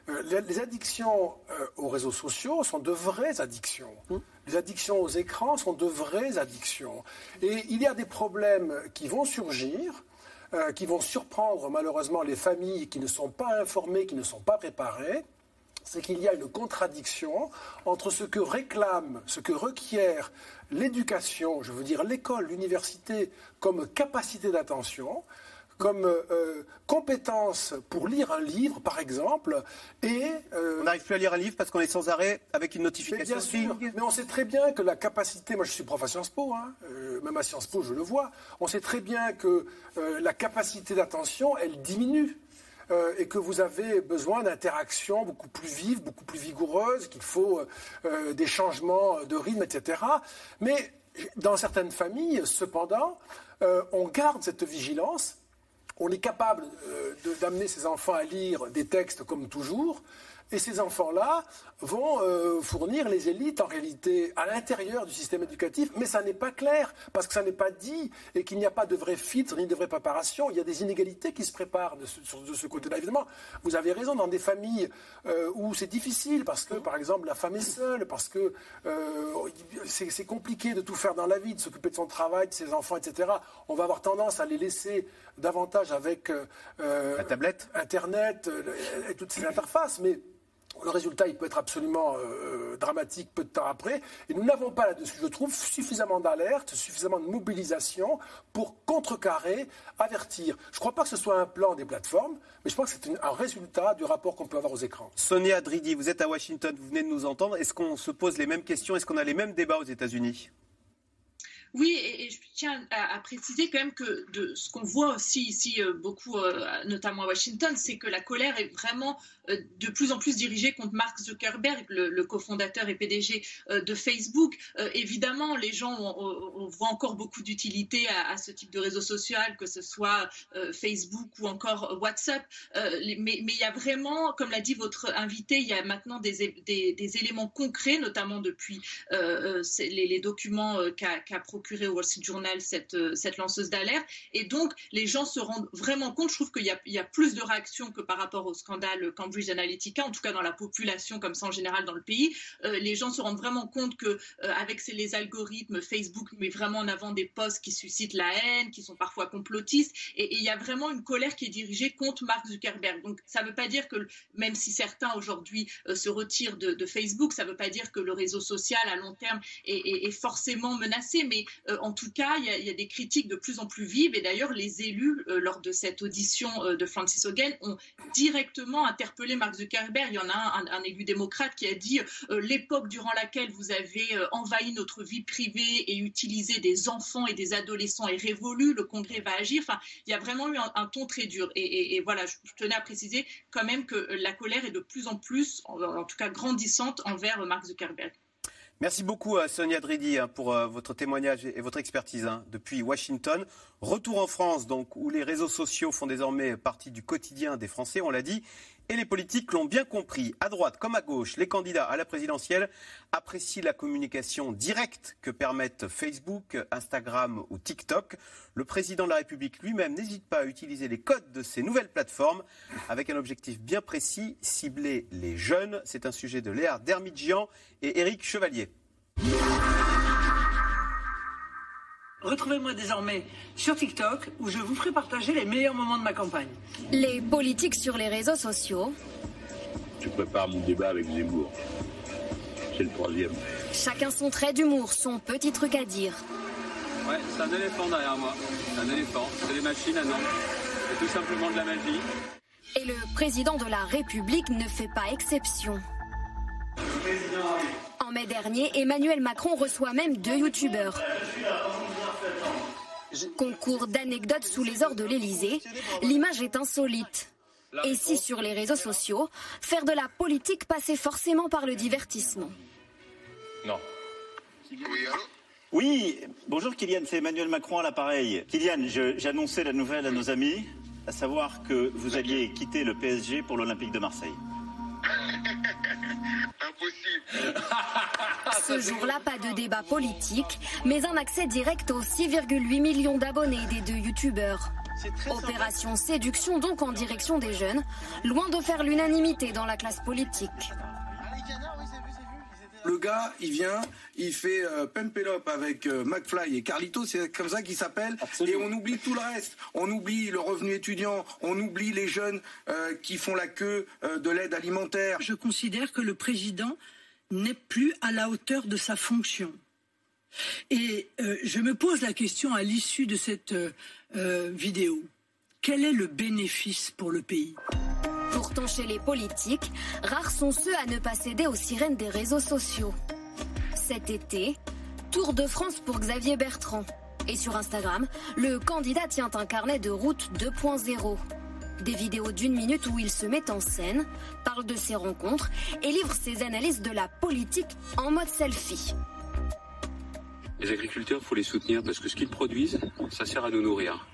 euh, les, addictions euh, aux réseaux sociaux sont de vraies addictions. Mmh. Les addictions aux écrans sont de vraies addictions. Et il y a des problèmes qui vont surgir, euh, qui vont surprendre malheureusement les familles qui ne sont pas informées, qui ne sont pas préparées. C'est qu'il y a une contradiction entre ce que réclame, ce que requiert l'éducation, je veux dire l'école, l'université, comme capacité d'attention, comme euh, euh, compétence pour lire un livre, par exemple, et... Euh, on n'arrive plus à lire un livre parce qu'on est sans arrêt avec une notification. Mais, mais on sait très bien que la capacité... Moi, je suis prof à Sciences Po, hein, même à Sciences Po, je le vois. On sait très bien que la capacité d'attention, elle diminue. Et que vous avez besoin d'interactions beaucoup plus vives, beaucoup plus vigoureuses, qu'il faut des changements de rythme, etc. Mais dans certaines familles, cependant, on garde cette vigilance on est capable euh, d'amener ses enfants à lire des textes comme toujours, et ces enfants-là vont euh, fournir les élites en réalité à l'intérieur du système éducatif, mais ça n'est pas clair parce que ça n'est pas dit et qu'il n'y a pas de vrai filtre ni de vraie préparation. Il y a des inégalités qui se préparent de ce, côté-là. Évidemment, vous avez raison dans des familles euh, où c'est difficile parce que, par exemple, la femme est seule, parce que euh, c'est compliqué de tout faire dans la vie, de s'occuper de son travail, de ses enfants, etc. On va avoir tendance à les laisser davantage avec la tablette, Internet et toutes ces interfaces, mais le résultat, il peut être absolument euh, dramatique peu de temps après. Et nous n'avons pas là-dessus, je trouve, suffisamment d'alerte, suffisamment de mobilisation pour contrecarrer, avertir. Je ne crois pas que ce soit un plan des plateformes, mais je pense que c'est un résultat du rapport qu'on peut avoir aux écrans. Sonia Dridi, vous êtes à Washington, vous venez de nous entendre. Est-ce qu'on se pose les mêmes questions? Est-ce qu'on a les mêmes débats aux États-Unis? Oui, et, je tiens à, préciser quand même que de ce qu'on voit aussi ici euh, beaucoup, euh, notamment à Washington, c'est que la colère est vraiment euh, de plus en plus dirigée contre Mark Zuckerberg, le, cofondateur et PDG de Facebook. évidemment, les gens on, voit encore beaucoup d'utilité à, ce type de réseau social, que ce soit Facebook ou encore WhatsApp. mais, il y a vraiment, comme l'a dit votre invité, il y a maintenant des, éléments concrets, notamment depuis les, documents qu'a qu au Wall Street Journal cette, euh, cette lanceuse d'alerte. Et donc, les gens se rendent vraiment compte. Je trouve qu'il y, y, a plus de réactions que par rapport au scandale Cambridge Analytica, en tout cas dans la population, comme ça en général dans le pays. Euh, les gens se rendent vraiment compte que euh, avec les algorithmes, Facebook met vraiment en avant des posts qui suscitent la haine, qui sont parfois complotistes. Et il y a vraiment une colère qui est dirigée contre Mark Zuckerberg. Donc, ça ne veut pas dire que, même si certains aujourd'hui se retirent de, Facebook, ça ne veut pas dire que le réseau social à long terme est, forcément menacé. Mais en tout cas, il y, a, des critiques de plus en plus vives. Et d'ailleurs, les élus, lors de cette audition de Francis Hogan, ont directement interpellé Mark Zuckerberg. Il y en a un, un élu démocrate qui a dit l'époque durant laquelle vous avez envahi notre vie privée et utilisé des enfants et des adolescents est révolue. Le Congrès va agir. Enfin, il y a vraiment eu un, ton très dur. Et, voilà, je, tenais à préciser quand même que la colère est de plus en plus, en, tout cas grandissante, envers Mark Zuckerberg. Merci beaucoup à Sonia Dridi hein, pour euh, votre témoignage et votre expertise hein, depuis Washington. Retour en France, donc, où les réseaux sociaux font désormais partie du quotidien des Français, on l'a dit. Et les politiques l'ont bien compris. À droite comme à gauche, les candidats à la présidentielle apprécient la communication directe que permettent Facebook, Instagram ou TikTok. Le président de la République lui-même n'hésite pas à utiliser les codes de ces nouvelles plateformes avec un objectif bien précis, cibler les jeunes. C'est un sujet de Léa Dermidjian et Éric Chevalier. Retrouvez-moi désormais sur TikTok où je vous ferai partager les meilleurs moments de ma campagne. Les politiques sur les réseaux sociaux. Je prépare mon débat avec Zemmour. C'est le troisième. Chacun son trait d'humour, son petit truc à dire. Ouais, c'est un éléphant derrière moi. C'est un éléphant. C'est des machines à non. C'est tout simplement de la magie. Et le président de la République ne fait pas exception. En mai dernier, Emmanuel Macron reçoit même deux youtubeurs. Concours d'anecdotes sous les ors de l'Élysée, l'image est insolite. Et si sur les réseaux sociaux, faire de la politique passait forcément par le divertissement Non. Oui, bonjour Kylian, c'est Emmanuel Macron à l'appareil. Kylian, j'ai annoncé la nouvelle à nos amis, à savoir que vous alliez quitter le PSG pour l'Olympique de Marseille. Ce jour-là, pas de débat politique, mais un accès direct aux 6,8 millions d'abonnés des deux youtubeurs. Opération séduction donc en direction des jeunes, loin de faire l'unanimité dans la classe politique. Le gars, il vient, il fait euh, Pempelope avec euh, McFly et Carlito, c'est comme ça qu'il s'appelle. Et on oublie tout le reste. On oublie le revenu étudiant, on oublie les jeunes euh, qui font la queue de l'aide alimentaire. Je considère que le président n'est plus à la hauteur de sa fonction. Et je me pose la question à l'issue de cette vidéo. Quel est le bénéfice pour le pays? Pourtant, chez les politiques, rares sont ceux à ne pas céder aux sirènes des réseaux sociaux. Cet été, Tour de France pour Xavier Bertrand. Et sur Instagram, le candidat tient un carnet de route 2.0. Des vidéos d'une minute où il se met en scène, parle de ses rencontres et livre ses analyses de la politique en mode selfie. Les agriculteurs, il faut les soutenir parce que ce qu'ils produisent, ça sert à nous nourrir.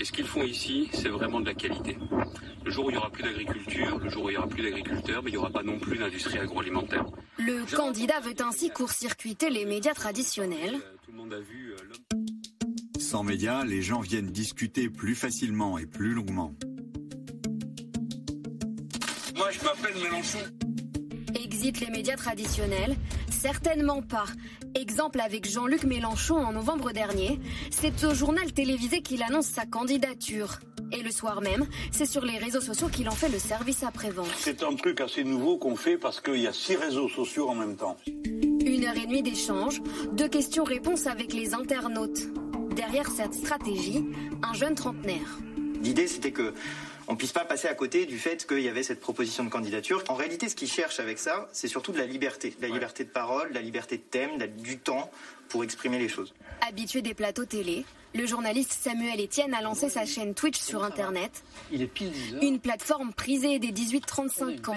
Et ce qu'ils font ici, c'est vraiment de la qualité. Le jour où il n'y aura plus d'agriculture, le jour où il n'y aura plus d'agriculteurs, mais il n'y aura pas non plus d'industrie agroalimentaire. Le candidat veut ainsi court-circuiter les médias traditionnels. Sans médias, les gens viennent discuter plus facilement et plus longuement. Moi, je m'appelle Mélenchon. Exit les médias traditionnels Certainement pas. Exemple avec Jean-Luc Mélenchon en novembre dernier, c'est au journal télévisé qu'il annonce sa candidature. Et le soir même, c'est sur les réseaux sociaux qu'il en fait le service après-vente. C'est un truc assez nouveau qu'on fait parce qu'il y a six réseaux sociaux en même temps. Une heure et demie d'échange, deux questions-réponses avec les internautes. Derrière cette stratégie, un jeune trentenaire. L'idée, c'était que on ne puisse pas passer à côté du fait qu'il y avait cette proposition de candidature. En réalité, ce qu'ils cherchent avec ça, c'est surtout de la liberté. la liberté de parole, la liberté de thème, du temps pour exprimer les choses. Habitué des plateaux télé, le journaliste Samuel Etienne a lancé sa chaîne Twitch sur Internet. Il est pile Une plateforme prisée des 18-35 ans.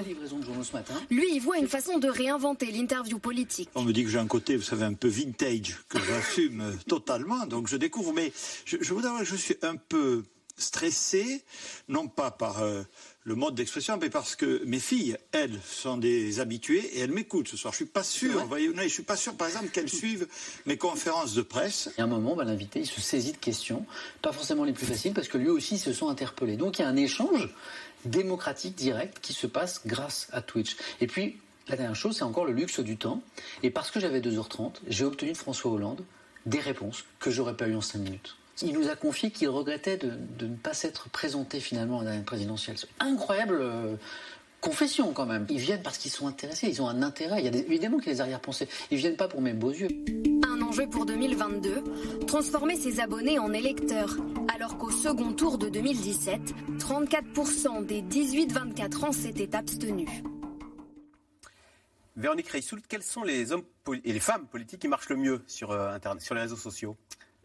Lui, il voit une façon de réinventer l'interview politique. On me dit que j'ai un côté, vous savez, un peu vintage, que j'assume totalement, donc je découvre. Mais je, je voudrais dire que je suis un peu stressé, non pas par euh, le mode d'expression, mais parce que mes filles, elles, sont des habituées et elles m'écoutent ce soir. Je suis pas sûr, voyez, je suis pas sûr, par exemple, qu'elles suivent mes conférences de presse. Et à un moment, bah, l'invité, il se saisit de questions, pas forcément les plus faciles, parce que lui aussi se sont interpellés. Donc il y a un échange démocratique direct qui se passe grâce à Twitch. Et puis, la dernière chose, c'est encore le luxe du temps. Et parce que j'avais 2h30, j'ai obtenu de François Hollande des réponses que j'aurais pas eues en 5 minutes. Il nous a confié qu'il regrettait de, ne pas s'être présenté finalement à la présidentielle. Incroyable euh, confession quand même. Ils viennent parce qu'ils sont intéressés, ils ont un intérêt. Il y a évidemment qu'il y a des arrière-pensées. Ils viennent pas pour mes beaux yeux. Un enjeu pour 2022, transformer ses abonnés en électeurs, alors qu'au second tour de 2017, 34% des 18-24 ans s'étaient abstenus. Véronique Reissoult, quels sont les hommes et les femmes politiques qui marchent le mieux sur, euh, Internet, sur les réseaux sociaux?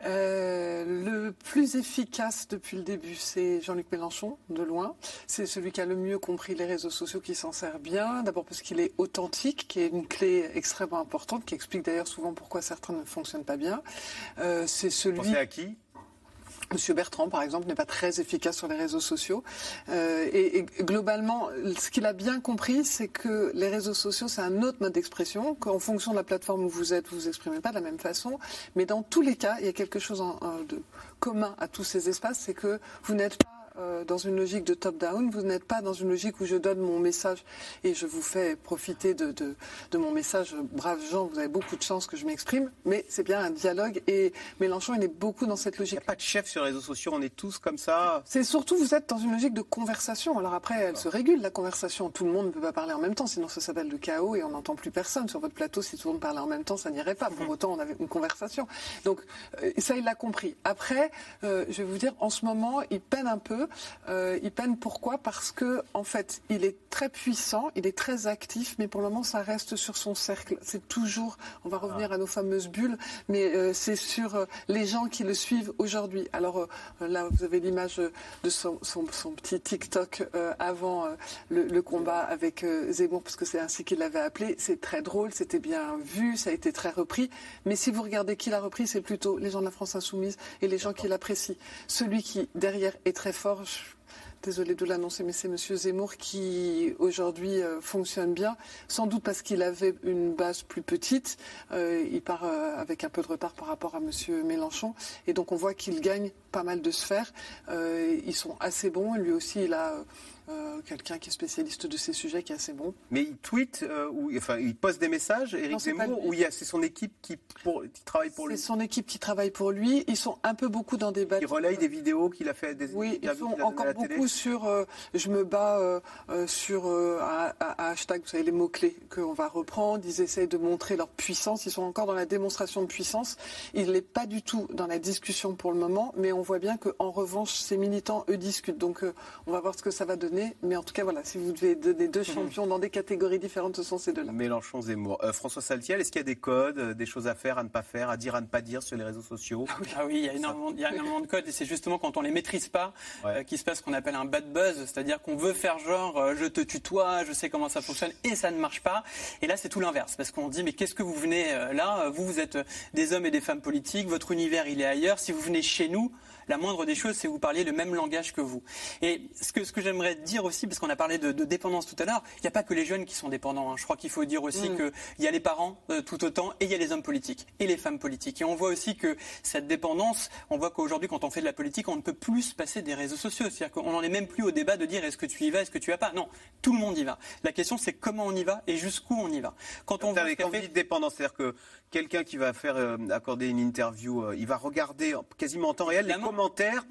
Euh, le plus efficace depuis le début, c'est Jean-Luc Mélenchon, de loin. C'est celui qui a le mieux compris les réseaux sociaux, qui s'en sert bien. D'abord parce qu'il est authentique, qui est une clé extrêmement importante, qui explique d'ailleurs souvent pourquoi certains ne fonctionnent pas bien. Euh, c'est celui. Pensez à qui? Monsieur Bertrand, par exemple, n'est pas très efficace sur les réseaux sociaux. Euh, et, globalement, ce qu'il a bien compris, c'est que les réseaux sociaux, c'est un autre mode d'expression, qu'en fonction de la plateforme où vous êtes, vous vous exprimez pas de la même façon. Mais dans tous les cas, il y a quelque chose de commun à tous ces espaces, c'est que vous n'êtes pas euh, dans une logique de top-down, vous n'êtes pas dans une logique où je donne mon message et je vous fais profiter de, de, mon message. Braves gens, vous avez beaucoup de chance que je m'exprime, mais c'est bien un dialogue et Mélenchon, il est beaucoup dans cette logique. Il n'y a pas de chef sur les réseaux sociaux, on est tous comme ça. C'est surtout, vous êtes dans une logique de conversation. Alors après, elle se régule, la conversation. Tout le monde ne peut pas parler en même temps, sinon ça s'appelle le chaos et on n'entend plus personne. Sur votre plateau, si tout le monde parlait en même temps, ça n'irait pas. Pour autant, on avait une conversation. Donc euh, ça, il l'a compris. Après, euh, je vais vous dire, en ce moment, il peine un peu euh, il peine pourquoi? Parce que en fait, il est très puissant, il est très actif, mais pour le moment, ça reste sur son cercle. C'est toujours, on va revenir ah. à nos fameuses bulles, mais euh, c'est sur euh, les gens qui le suivent aujourd'hui. Alors là, vous avez l'image de son, petit TikTok avant le, le, combat avec Zemmour, parce que c'est ainsi qu'il l'avait appelé. C'est très drôle, c'était bien vu, ça a été très repris. Mais si vous regardez qui l'a repris, c'est plutôt les gens de la France insoumise et les gens qui l'apprécient. Celui qui derrière est très fort, désolé de l'annoncer, mais c'est M. Zemmour qui aujourd'hui euh, fonctionne bien, sans doute parce qu'il avait une base plus petite. Euh, il part euh, avec un peu de retard par rapport à M. Mélenchon, et donc on voit qu'il gagne pas mal de sphères. ils sont assez bons. Lui aussi, il a euh, quelqu'un qui est spécialiste de ces sujets, qui est assez bon. Mais il tweet, euh, ou, enfin, il poste des messages, Éric Zemmour, ou c'est son équipe qui, travaille pour lui? C'est son équipe qui travaille pour lui. Ils sont un peu beaucoup dans des Il relaye des vidéos qu'il a fait des Oui, ils sont encore beaucoup sur euh, je me bats sur un, hashtag, vous savez, les mots-clés qu'on va reprendre. Ils essayent de montrer leur puissance. Ils sont encore dans la démonstration de puissance. Il n'est pas du tout dans la discussion pour le moment, mais on voit bien qu'en revanche, ces militants, eux, discutent. Donc, on va voir ce que ça va donner mais en tout cas, voilà, si vous devez donner deux mhm. champions dans des catégories différentes, ce sont ces deux-là. Mélenchon, Zemmour. Euh, François Saltiel, est-ce qu'il y a des codes, euh, des choses à faire, à ne pas faire, à dire, à ne pas dire sur les réseaux sociaux? Ah oui, il, y a énormément, il y a énormément de codes et c'est justement quand on les maîtrise pas euh, qu'il se passe ce qu'on appelle un bad buzz, c'est-à-dire qu'on veut faire genre je te tutoie, je sais comment ça fonctionne et ça ne marche pas. Et là, c'est tout l'inverse parce qu'on dit mais qu'est-ce que vous venez là? Vous, vous êtes des hommes et des femmes politiques, votre univers il est ailleurs. Si vous venez chez nous, la moindre des choses, c'est que vous parliez le même langage que vous. Et ce que, ce que j'aimerais dire aussi, parce qu'on a parlé de, dépendance tout à l'heure, il n'y a pas que les jeunes qui sont dépendants. Hein. Je crois qu'il faut dire aussi mm. qu'il y a les parents euh, tout autant et il y a les hommes politiques et les femmes politiques. Et on voit aussi que cette dépendance, on voit qu'aujourd'hui, quand on fait de la politique, on ne peut plus se passer des réseaux sociaux. C'est-à-dire qu'on n'en est même plus au débat de dire est-ce que tu y vas, est-ce que tu y vas pas. Non, tout le monde y va. La question, c'est comment on y va et jusqu'où on y va. Quand on avec envie de dépendance, c'est-à-dire que quelqu'un qui va faire euh, accorder une interview, euh, il va regarder quasiment en temps réel les commentaires.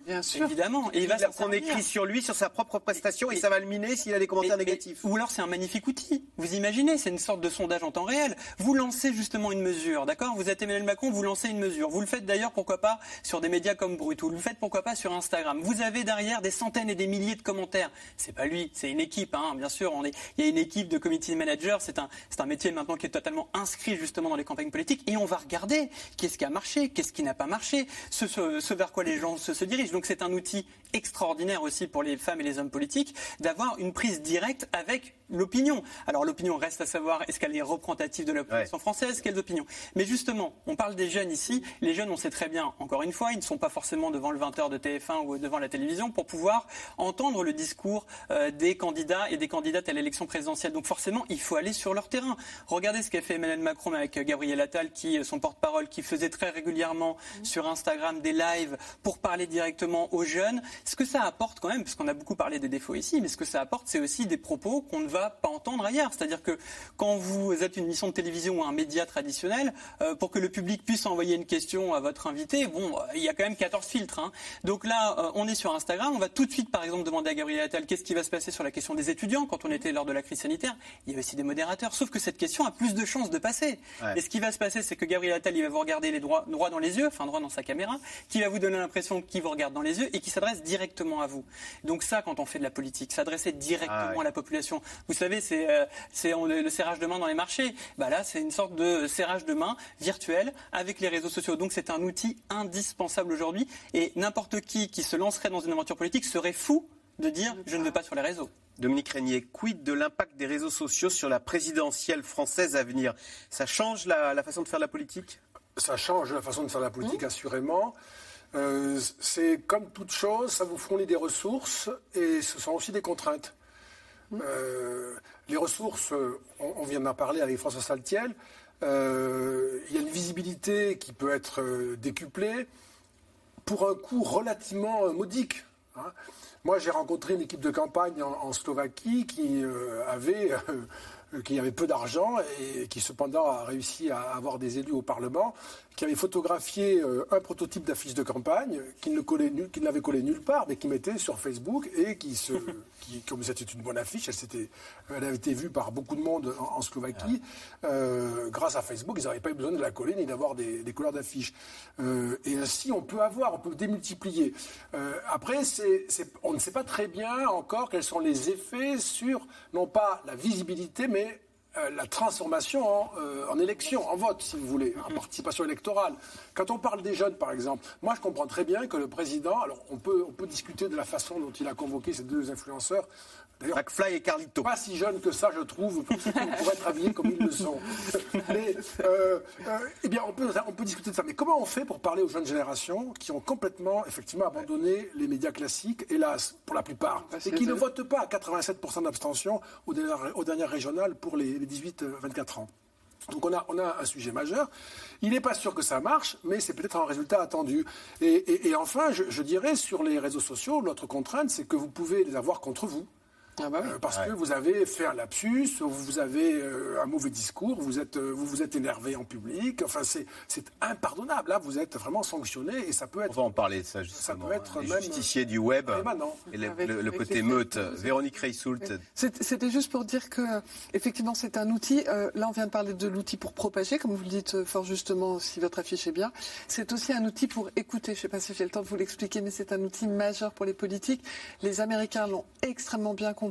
Bien sûr. Évidemment. Et il va qu'on écrit sur lui, sur sa propre prestation, et, ça va le miner s'il a des commentaires négatifs. ou alors c'est un magnifique outil. Vous imaginez, c'est une sorte de sondage en temps réel. Vous lancez justement une mesure, d'accord? Vous êtes Emmanuel Macron, vous lancez une mesure. Vous le faites d'ailleurs, pourquoi pas, sur des médias comme Brut, ou vous le faites pourquoi pas sur Instagram. Vous avez derrière des centaines et des milliers de commentaires. C'est pas lui, c'est une équipe, hein, bien sûr. On est, il y a une équipe de committee managers. C'est un, c'est un métier maintenant qui est totalement inscrit justement dans les campagnes politiques, et on va regarder qu'est-ce qui a marché, qu'est-ce qui n'a pas marché, ce, vers quoi les gens se, dirigent. Donc c'est un outil extraordinaire aussi pour les femmes et les hommes politiques d'avoir une prise directe avec l'opinion. Alors l'opinion reste à savoir est-ce qu'elle est représentative de la population française, quelles opinions? Mais justement, on parle des jeunes ici. Les jeunes, on sait très bien, encore une fois, ils ne sont pas forcément devant le 20h de TF1 ou devant la télévision pour pouvoir entendre le discours euh, des candidats et des candidates à l'élection présidentielle. Donc forcément, il faut aller sur leur terrain. Regardez ce qu'a fait Emmanuel Macron avec Gabriel Attal, qui son porte-parole, qui faisait très régulièrement sur Instagram des lives pour parler directement aux jeunes. Ce que ça apporte quand même, puisqu'on a beaucoup parlé des défauts ici, mais ce que ça apporte, c'est aussi des propos qu'on ne va va pas entendre ailleurs. C'est-à-dire que quand vous êtes une émission de télévision ou un média traditionnel, euh, pour que le public puisse envoyer une question à votre invité, bon, il y a quand même 14 filtres. Hein. Donc là, euh, on est sur Instagram, on va tout de suite, par exemple, demander à Gabriel Attal qu'est-ce qui va se passer sur la question des étudiants quand on était lors de la crise sanitaire. Il y avait aussi des modérateurs, sauf que cette question a plus de chances de passer. Et ce qui va se passer, c'est que Gabriel Attal, il va vous regarder les droits, droits dans les yeux, enfin droit dans sa caméra, qui va vous donner l'impression qu'il vous regarde dans les yeux et qui s'adresse directement à vous. Donc ça, quand on fait de la politique, s'adresser directement ah à la population. Vous savez, c'est euh, le serrage de main dans les marchés. Bah là, c'est une sorte de serrage de main virtuel avec les réseaux sociaux. Donc c'est un outil indispensable aujourd'hui. Et n'importe qui qui se lancerait dans une aventure politique serait fou de dire je ne veux pas sur les réseaux. Dominique Régnier, quid de l'impact des réseaux sociaux sur la présidentielle française à venir? Ça change la, façon de faire la politique? Ça change la façon de faire la politique, mmh. assurément. Euh, c'est comme toute chose, ça vous fournit des ressources et ce sont aussi des contraintes. Euh, les ressources, on, vient d'en parler avec François Saltiel, euh, il y a une visibilité qui peut être décuplée pour un coût relativement modique. Hein. Moi, j'ai rencontré une équipe de campagne en, Slovaquie qui qui avait peu d'argent et qui cependant a réussi à avoir des élus au Parlement qui avait photographié euh, un prototype d'affiche de campagne qu'il n'avait collé nulle part, mais qui mettait sur Facebook et qui, se, comme c'était une bonne affiche, elle, elle, avait été vue par beaucoup de monde en, Slovaquie. Euh, grâce à Facebook, ils n'avaient pas eu besoin de la coller ni d'avoir des, couleurs d'affiches. Euh, et ainsi, on peut avoir, on peut démultiplier. après, on ne sait pas très bien encore quels sont les effets sur, non pas la visibilité, mais euh, la transformation euh, en, élection, en vote, si vous voulez, en participation électorale. Quand on parle des jeunes, par exemple, moi je comprends très bien que le président, alors on peut, on peut discuter de la façon dont il a convoqué ces deux influenceurs, McFly et Carlito. Pas si jeunes que ça, je trouve, pour, être habillés comme ils le sont. Mais, euh, euh, eh bien, on peut, on peut discuter de ça. Mais comment on fait pour parler aux jeunes générations qui ont complètement, effectivement, abandonné les médias classiques, hélas, pour la plupart, et qui ne votent pas à 87% d'abstention aux dernières, aux dernières régionales pour les, 18-24 ans? Donc on a, on a un sujet majeur. Il n'est pas sûr que ça marche, mais c'est peut-être un résultat attendu. Et, enfin, je, je, dirais sur les réseaux sociaux, l'autre contrainte, c'est que vous pouvez les avoir contre vous. Ah bah euh, parce que vous avez fait un lapsus, vous avez euh, un mauvais discours, vous êtes, euh, vous vous êtes énervé en public. Enfin, c'est impardonnable. Là, vous êtes vraiment sanctionné et ça peut être. On va en parler de ça justement. Ça peut être même justicier du web et le, côté meute. Véronique Reissoult. C'était juste pour dire que effectivement, c'est un outil. là, on vient de parler de l'outil pour propager, comme vous le dites fort justement, si votre affiche est bien. C'est aussi un outil pour écouter. Je ne sais pas si j'ai le temps de vous l'expliquer, mais c'est un outil majeur pour les politiques. Les Américains l'ont extrêmement bien compris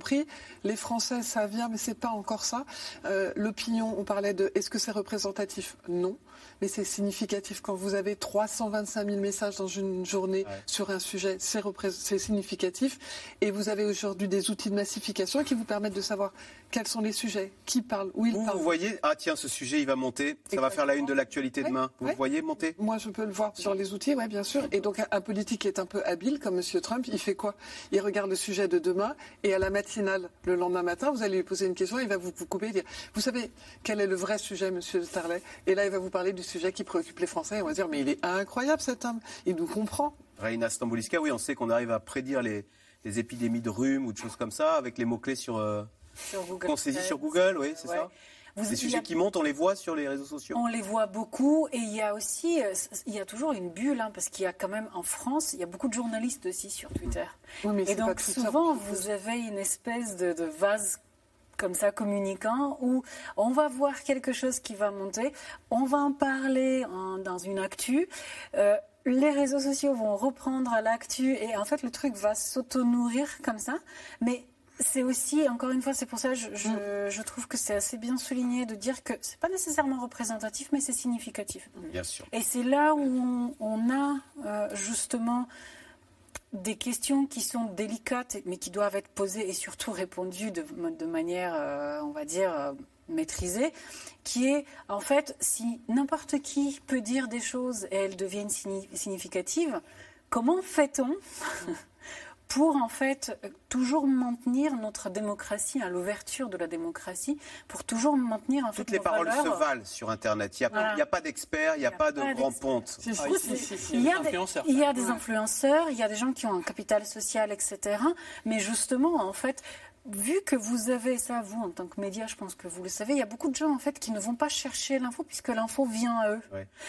les Français, ça vient, mais c'est pas encore ça. Euh, l'opinion, on parlait de est-ce que c'est représentatif? Non mais c'est significatif. Quand vous avez 325 000 messages dans une journée sur un sujet, c'est significatif. Et vous avez aujourd'hui des outils de massification qui vous permettent de savoir quels sont les sujets, qui parle, où ils vous, Vous voyez, ah tiens, ce sujet, il va monter, ça va faire la une de l'actualité demain. Vous voyez monter? Moi, je peux le voir sur les outils, oui, bien sûr. Et donc, un politique qui est un peu habile, comme M. Trump, il fait quoi? Il regarde le sujet de demain, et à la matinale, le lendemain matin, vous allez lui poser une question, il va vous, couper et dire, vous savez, quel est le vrai sujet, M. Starlet? Et là, il va vous parler du sujet qui préoccupe les Français. Et on va dire, mais il est incroyable, cet homme. Il nous comprend. Reina Stambouliska, oui, on sait qu'on arrive à prédire les, épidémies de rhume ou de choses comme ça avec les mots-clés sur... Euh, sur Google. Qu'on saisit sur Google, oui, c'est ça vous, Des sujets qui montent, on les voit sur les réseaux sociaux On les voit beaucoup et il y a aussi, euh, il y a toujours une bulle, hein, parce qu'il y a quand même en France, il y a beaucoup de journalistes aussi sur Twitter. et donc souvent, vous avez une espèce de, vase comme ça communicant où on va voir quelque chose qui va monter, on va en parler dans une actu. Euh, les réseaux sociaux vont reprendre à l'actu et en fait le truc va s'auto-nourrir comme ça. Mais c'est aussi, encore une fois, c'est pour ça que mm. je, trouve que c'est assez bien souligné de dire que c'est pas nécessairement représentatif, mais c'est significatif. Bien sûr. Et c'est là où on, a euh, justement des questions qui sont délicates, mais qui doivent être posées et surtout répondues de, de manière, euh, on va dire, euh, maîtrisée, qui est, en fait, si n'importe qui peut dire des choses et elles deviennent significatives, comment fait-on pour en fait toujours maintenir notre démocratie, à l'ouverture de la démocratie, pour toujours maintenir en fait Toutes les paroles se valent sur Internet. Il n'y a, pas d'experts, il n'y a, pas de grands pontes. il, y a des, il y a des influenceurs, il y a des gens qui ont un capital social, etc. Mais justement, en fait, vu que vous avez ça, vous, en tant que média, je pense que vous le savez, il y a beaucoup de gens, en fait, qui ne vont pas chercher l'info puisque l'info vient à eux.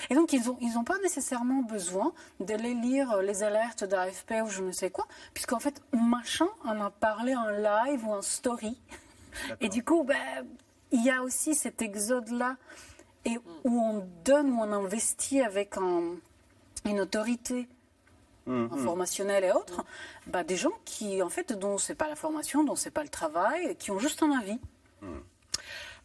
Et donc, ils n'ont ils ont pas nécessairement besoin d'aller lire les alertes d'AFP ou je ne sais quoi, puisqu'en fait, machin en a parlé en live ou en story. Et du coup, ben, il y a aussi cet exode-là et où on donne, où on investit avec une autorité Mmh, informationnels et autres, bah, des gens qui, en fait, dont c'est pas la formation, dont c'est pas le travail, qui ont juste un avis.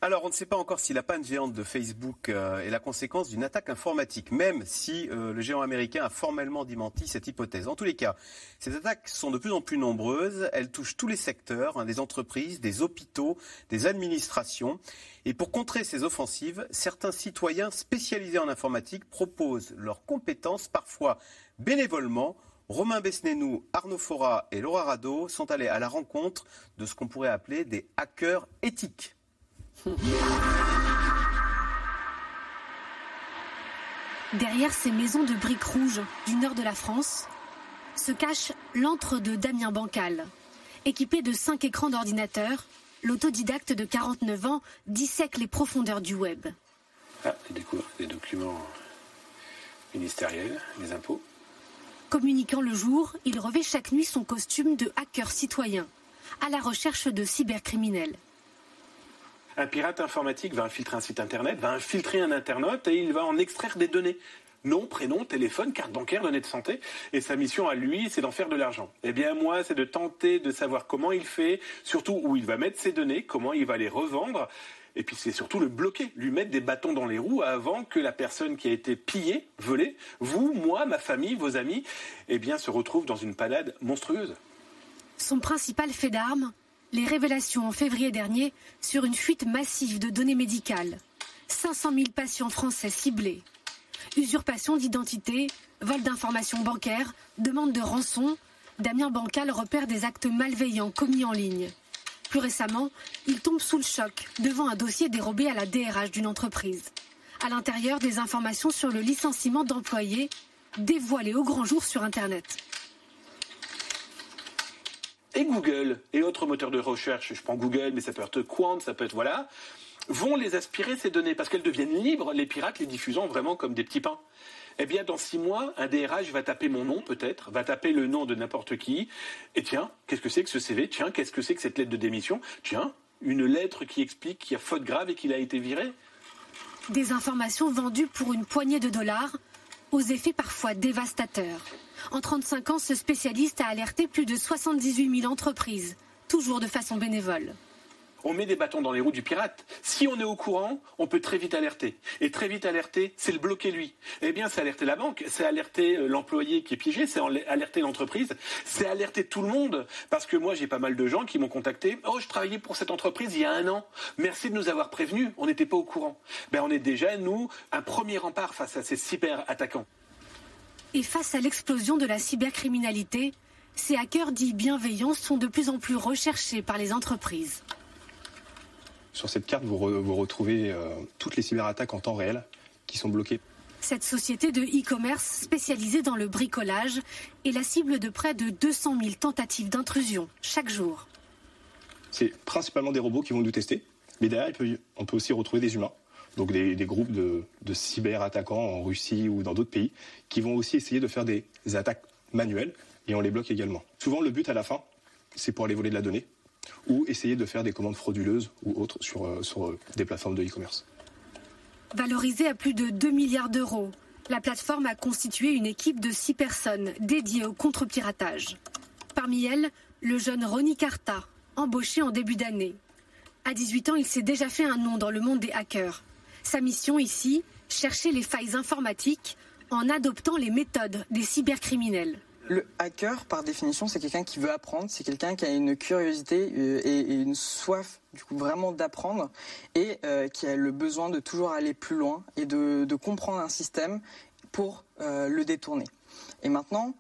Alors, on ne sait pas encore si la panne géante de Facebook euh, est la conséquence d'une attaque informatique, même si euh, le géant américain a formellement démenti cette hypothèse. En tous les cas, ces attaques sont de plus en plus nombreuses. Elles touchent tous les secteurs, hein, des entreprises, des hôpitaux, des administrations. Et pour contrer ces offensives, certains citoyens spécialisés en informatique proposent leurs compétences, parfois bénévolement. Romain Besnénou, Arnaud Fora et Laura Rado sont allés à la rencontre de ce qu'on pourrait appeler des hackers éthiques. Derrière ces maisons de briques rouges du nord de la France se cache l'antre de Damien Bancal. Équipé de cinq écrans d'ordinateur, l'autodidacte de 49 ans dissèque les profondeurs du web. Ah, il découvre des documents ministériels, des impôts. Communiquant le jour, il revêt chaque nuit son costume de hacker citoyen, à la recherche de cybercriminels. Un pirate informatique va infiltrer un site internet, va infiltrer un internaute et il va en extraire des données. Nom, prénom, téléphone, carte bancaire, données de santé. Et sa mission à lui, c'est d'en faire de l'argent. Eh bien, moi, c'est de tenter de savoir comment il fait, surtout où il va mettre ses données, comment il va les revendre. Et puis c'est surtout le bloquer, lui mettre des bâtons dans les roues avant que la personne qui a été pillée, volée, vous, moi, ma famille, vos amis, eh bien, se retrouve dans une panade monstrueuse. Son principal fait d'armes, les révélations en février dernier sur une fuite massive de données médicales. 500 000 patients français ciblés. Usurpation d'identité, vol d'informations bancaires, demande de rançon. Damien Bancal repère des actes malveillants commis en ligne. Plus récemment, il tombe sous le choc devant un dossier dérobé à la DRH d'une entreprise. À l'intérieur, des informations sur le licenciement d'employés dévoilées au grand jour sur Internet et Google et autres moteurs de recherche, je prends Google, mais ça peut être Quant, ça peut être voilà, vont les aspirer ces données parce qu'elles deviennent libres, les pirates les diffusant vraiment comme des petits pains. Eh bien, dans six mois, un DRH va taper mon nom, peut-être, va taper le nom de n'importe qui, et tiens, qu'est-ce que c'est que ce CV Tiens, qu'est-ce que c'est que cette lettre de démission? Tiens, une lettre qui explique qu'il y a faute grave et qu'il a été viré. Des informations vendues pour une poignée de dollars, aux effets parfois dévastateurs. En 35 ans, ce spécialiste a alerté plus de 78 000 entreprises, toujours de façon bénévole. On met des bâtons dans les roues du pirate. Si on est au courant, on peut très vite alerter. Et très vite alerter, c'est le bloquer lui. Eh bien, c'est alerter la banque, c'est alerter euh, l'employé qui est piégé, c'est alerter l'entreprise, c'est alerter tout le monde. Parce que moi, j'ai pas mal de gens qui m'ont contacté. Oh, je travaillais pour cette entreprise il y a un an. Merci de nous avoir prévenus. On n'était pas au courant. Ben, on est déjà, nous, un premier rempart face à ces cyber-attaquants. Et face à l'explosion de la cybercriminalité, ces hackers dits bienveillants sont de plus en plus recherchés par les entreprises. Sur cette carte, vous, retrouvez euh, toutes les cyberattaques en temps réel qui sont bloquées. Cette société de e-commerce spécialisée dans le bricolage est la cible de près de 200 000 tentatives d'intrusion chaque jour. C'est principalement des robots qui vont nous tester, mais derrière, on peut aussi retrouver des humains donc des, groupes de, de cyber-attaquants en Russie ou dans d'autres pays, qui vont aussi essayer de faire des attaques manuelles, et on les bloque également. Souvent, le but à la fin, c'est pour aller voler de la donnée, ou essayer de faire des commandes frauduleuses ou autres sur, euh, euh, des plateformes de e-commerce. Valorisée à plus de 2 milliards d'euros, la plateforme a constitué une équipe de 6 personnes dédiées au contre-piratage. Parmi elles, le jeune Ronnie Carta, embauché en début d'année. À 18 ans, il s'est déjà fait un nom dans le monde des hackers. Sa mission ici, chercher les failles informatiques en adoptant les méthodes des cybercriminels. Le hacker, par définition, c'est quelqu'un qui veut apprendre, c'est quelqu'un qui a une curiosité euh, et une soif, du coup, vraiment d'apprendre, et euh, qui a le besoin de toujours aller plus loin et de, comprendre un système pour euh, le détourner. Et maintenant,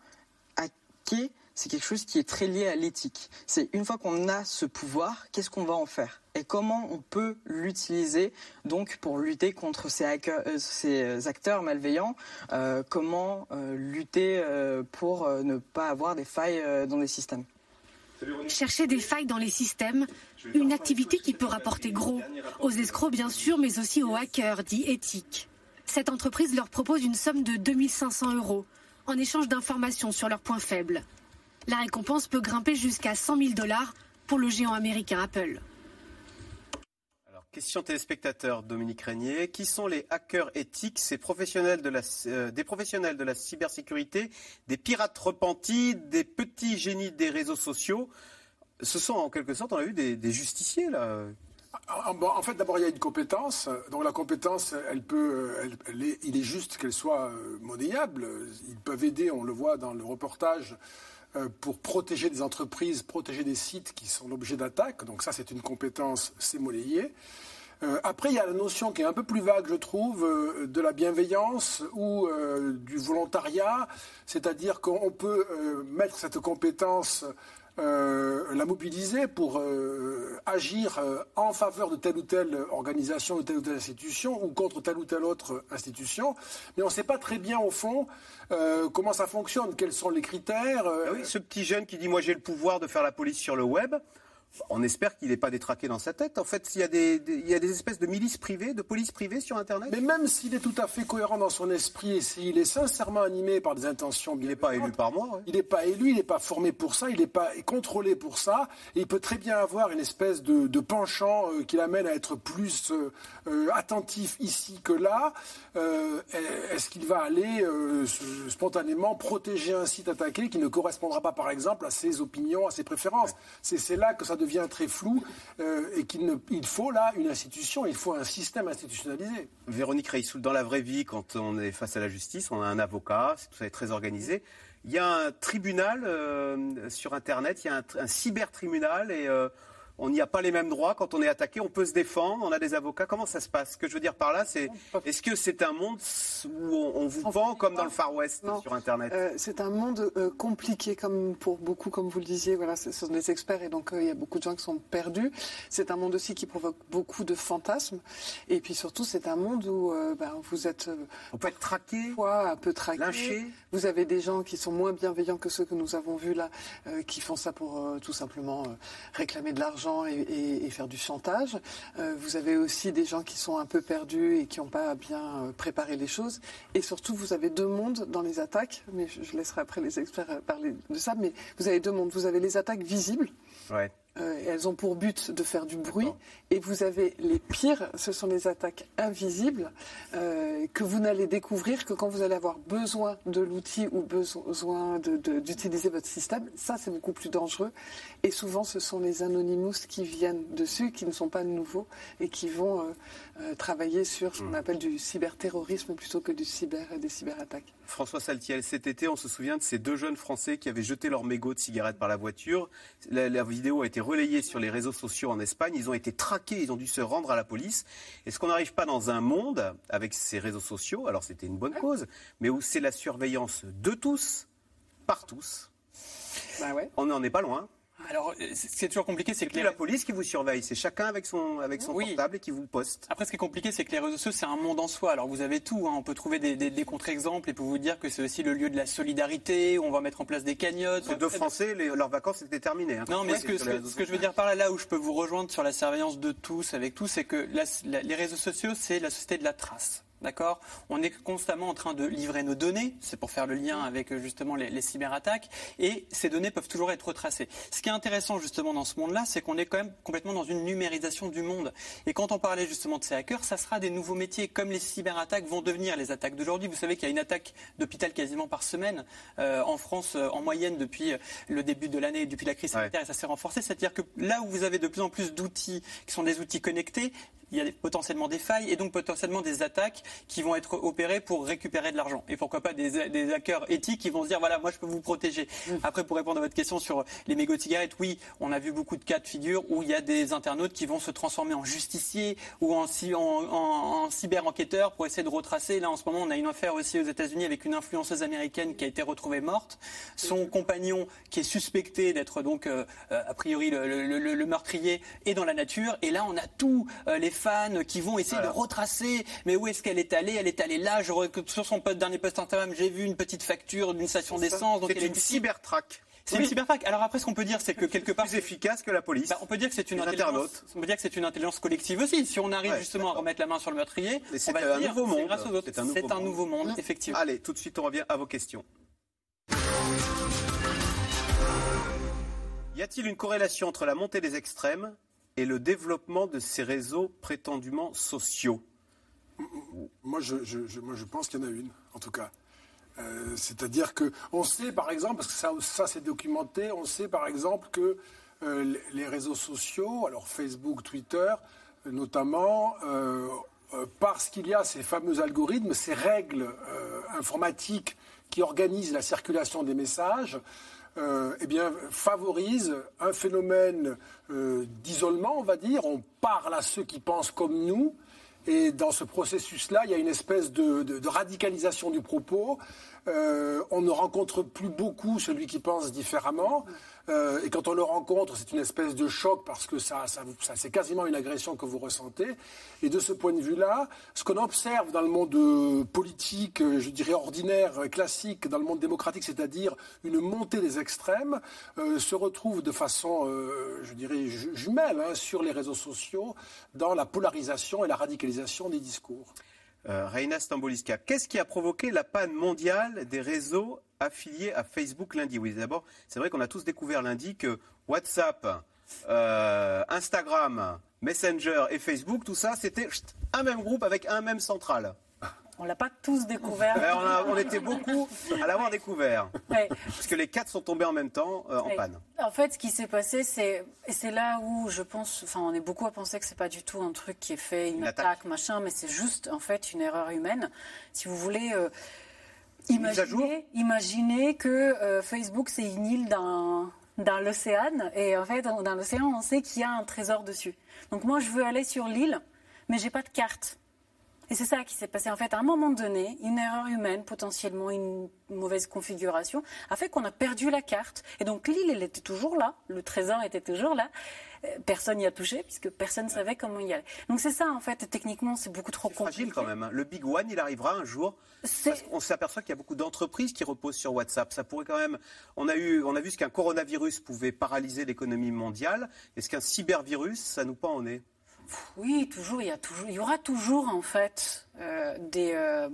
hacker, c'est quelque chose qui est très lié à l'éthique. C'est une fois qu'on a ce pouvoir, qu'est-ce qu'on va en faire et comment on peut l'utiliser donc pour lutter contre ces, euh, acteurs malveillants, euh, comment euh, lutter pour ne pas avoir des failles dans les systèmes. Chercher des failles dans les systèmes, une activité qui peut rapporter gros, aux escrocs bien sûr, mais aussi aux hackers dits éthiques. Cette entreprise leur propose une somme de 2500 euros en échange d'informations sur leurs points faibles. La récompense peut grimper jusqu'à 100 000 dollars pour le géant américain Apple. Question téléspectateur, Dominique Régnier. Qui sont les hackers éthiques, ces professionnels de la, euh, des professionnels de la cybersécurité, des pirates repentis, des petits génies des réseaux sociaux? Ce sont en quelque sorte, on a vu, des, justiciers là. Ah, en fait, d'abord, il y a une compétence. Donc, la compétence, elle peut, il est juste qu'elle soit euh, monnayable. Ils peuvent aider, on le voit dans le reportage, pour protéger des entreprises, protéger des sites qui sont l'objet d'attaques. Donc ça, c'est une compétence, c'est. Euh, après, il y a la notion qui est un peu plus vague, je trouve, euh, de la bienveillance ou du volontariat, c'est-à-dire qu'on peut mettre cette compétence euh, la mobiliser pour euh, agir euh, en faveur de telle ou telle organisation, de telle ou telle institution, ou contre telle ou telle autre institution. Mais on ne sait pas très bien, au fond, comment ça fonctionne, quels sont les critères. Ah ce petit jeune qui dit Moi j'ai le pouvoir de faire la police sur le web on espère qu'il n'est pas détraqué dans sa tête. En fait, il y, a des, il y a des espèces de milices privées, de police privée sur Internet. Mais même s'il est tout à fait cohérent dans son esprit et s'il est sincèrement animé par des intentions Il n'est pas élu par moi. Il n'est pas élu, il n'est pas formé pour ça, il n'est pas contrôlé pour ça. Et il peut très bien avoir une espèce de, penchant euh, qui l'amène à être plus euh, euh, attentif ici que là. Est-ce qu'il va aller spontanément protéger un site attaqué qui ne correspondra pas, par exemple, à ses opinions, à ses préférences? C'est là que ça devient devient très flou euh, et qu'il il faut là une institution, il faut un système institutionnalisé. Véronique Reissoul, dans la vraie vie, quand on est face à la justice, on a un avocat, tout ça est très organisé. Il y a un tribunal euh, sur Internet, il y a un, un cybertribunal euh, on n'y a pas les mêmes droits. Quand on est attaqué, on peut se défendre, on a des avocats. Comment ça se passe? Ce que je veux dire par là, c'est est-ce que c'est un monde où on, vous vend comme dans le Far West sur Internet? Euh, C'est un monde euh, compliqué, comme pour beaucoup, comme vous le disiez. Voilà, ce sont des experts et donc euh, il y a beaucoup de gens qui sont perdus. C'est un monde aussi qui provoque beaucoup de fantasmes. Et puis surtout, c'est un monde où ben, vous êtes. on peut être traqué, un peu traqué. Lynché. Vous avez des gens qui sont moins bienveillants que ceux que nous avons vus là, qui font ça pour tout simplement réclamer de l'argent et, faire du chantage. Euh, vous avez aussi des gens qui sont un peu perdus et qui n'ont pas bien euh, préparé les choses. Et surtout, vous avez deux mondes dans les attaques, mais je, laisserai après les experts parler de ça, mais vous avez deux mondes. Vous avez les attaques visibles. Ouais. Euh, elles ont pour but de faire du bruit. Et vous avez les pires, ce sont les attaques invisibles euh, que vous n'allez découvrir que quand vous allez avoir besoin de l'outil ou besoin d'utiliser votre système. Ça, c'est beaucoup plus dangereux. Et souvent, ce sont les anonymous qui viennent dessus, qui ne sont pas nouveaux et qui vont euh, travailler sur ce qu'on mmh. appelle du cyberterrorisme plutôt que du cyber, des cyberattaques. François Saltiel, cet été, on se souvient de ces deux jeunes Français qui avaient jeté leur mégot de cigarette par la voiture. La, vidéo a été relayée sur les réseaux sociaux en Espagne. Ils ont été traqués, ils ont dû se rendre à la police. Est-ce qu'on n'arrive pas dans un monde avec ces réseaux sociaux, alors c'était une bonne cause, mais où c'est la surveillance de tous, par tous bah On n'en est pas loin. Alors, c'est toujours compliqué, c'est que la police qui vous surveille, c'est chacun avec son avec son portable et qui vous poste. Après, ce qui est compliqué, c'est que les réseaux sociaux, c'est un monde en soi. Alors, vous avez tout. Hein. On peut trouver des, des, contre-exemples et pour vous dire que c'est aussi le lieu de la solidarité. Où on va mettre en place des cagnottes. Ces deux Français, leurs vacances étaient terminées. Hein. Non, mais ce que, ce, que, je veux dire par là, là où je peux vous rejoindre sur la surveillance de tous, avec tous, c'est que les réseaux sociaux, c'est la société de la trace. D'accord On est constamment en train de livrer nos données, c'est pour faire le lien avec euh, justement les, cyberattaques, et ces données peuvent toujours être retracées. Ce qui est intéressant justement dans ce monde-là, c'est qu'on est quand même complètement dans une numérisation du monde. Et quand on parlait justement de ces hackers, ça sera des nouveaux métiers, comme les cyberattaques vont devenir les attaques d'aujourd'hui. Vous savez qu'il y a une attaque d'hôpital quasiment par semaine euh, en France, euh, en moyenne, depuis le début de l'année, depuis la crise sanitaire, et ça s'est renforcé. C'est-à-dire que là où vous avez de plus en plus d'outils qui sont des outils connectés, il y a potentiellement des failles et donc potentiellement des attaques qui vont être opérées pour récupérer de l'argent. Et pourquoi pas des, des, hackers éthiques qui vont se dire voilà, moi je peux vous protéger. Mmh. Après, pour répondre à votre question sur les mégots de cigarettes, oui, on a vu beaucoup de cas de figure où il y a des internautes qui vont se transformer en justiciers ou en, en, cyber-enquêteurs pour essayer de retracer. Là, en ce moment, on a une affaire aussi aux États-Unis avec une influenceuse américaine qui a été retrouvée morte. Son compagnon, qui est suspecté d'être donc euh, a priori le, le, meurtrier, est dans la nature. Et là, on a tous euh, les fans qui vont essayer de retracer. Mais où est-ce qu'elle est allée? Elle est allée là. Je, sur son dernier post Instagram, j'ai vu une petite facture d'une station d'essence. C'est une cybertraque. C'est une cyberfac. Alors après, ce qu'on peut dire, c'est que quelque part, plus efficace que la police. Bah, on peut dire que c'est une intelligence. On peut dire que c'est une intelligence collective aussi. Si on arrive Ouais, justement à remettre la main sur le meurtrier, c'est va un dire, nouveau c'est monde. grâce aux autres. C'est un nouveau un monde. nouveau monde, effectivement. Allez, tout de suite, on revient à vos questions. Y a-t-il une corrélation entre la montée des extrêmes et le développement de ces réseaux prétendument sociaux Moi, je, pense qu'il y en a une, en tout cas. Euh, C'est-à-dire que on sait, par exemple, parce que ça, c'est documenté, on sait, par exemple, que euh, les- réseaux sociaux, alors Facebook, Twitter, notamment, euh, parce qu'il y a ces fameux algorithmes, ces règles informatiques qui organisent la circulation des messages, euh, eh bien, favorisent un phénomène euh, d'isolement, on va dire. On parle à ceux qui pensent comme nous. Et dans ce processus-là, il y a une espèce de radicalisation du propos. Euh, on ne rencontre plus beaucoup celui qui pense différemment. Euh, et quand on le rencontre, c'est une espèce de choc parce que ça, ça, c'est quasiment une agression que vous ressentez. Et de ce point de vue-là, ce qu'on observe dans le monde euh, politique, euh, je dirais ordinaire, classique, dans le monde démocratique, c'est-à-dire une montée des extrêmes, se retrouve de façon, je dirais, ju- jumelle hein, sur les réseaux sociaux dans la polarisation et la radicalisation des discours. Reina Stamboliska, qu'est-ce qui a provoqué la panne mondiale des réseaux affiliés à Facebook lundi Oui, d'abord, c'est vrai qu'on a tous découvert lundi que WhatsApp, euh, Instagram, Messenger et Facebook, tout ça, c'était un même groupe avec un même central. On l'a pas tous découvert. Euh, on, a- on était beaucoup à l'avoir découvert. Ouais. Parce que les quatre sont tombés en même temps euh, en Ouais. panne. En fait, ce qui s'est passé, c'est là où je pense, enfin, on est beaucoup à penser que c'est pas du tout un truc qui est fait, une, Une attaque, attaque. machin, mais c'est juste en fait une erreur humaine. Si vous voulez, euh, imaginez, que euh, Facebook c'est une île dans l'océan et en fait dans dans l'océan on sait qu'il y a un trésor dessus. Donc moi je veux aller sur l'île, mais j'ai pas de carte. Et c'est ça qui s'est passé. En fait, à un moment donné, une erreur humaine, potentiellement une mauvaise configuration, a fait qu'on a perdu la carte. Et donc l'île, elle était toujours là, le trésor était toujours là. Euh, Personne n'y a touché puisque personne ne savait comment y aller. Donc c'est ça, en fait, techniquement, c'est beaucoup trop compliqué. Fragile quand même. hein. Le Big One, il arrivera un jour. Parce qu'on s'aperçoit qu'il y a beaucoup d'entreprises qui reposent sur WhatsApp. Ça pourrait quand même. On a, eu, on a vu ce qu'un coronavirus pouvait paralyser l'économie mondiale. Est-ce qu'un cybervirus, ça nous pend au nez Oui, toujours, il y, a toujours, il y aura toujours, en fait, euh, des, euh,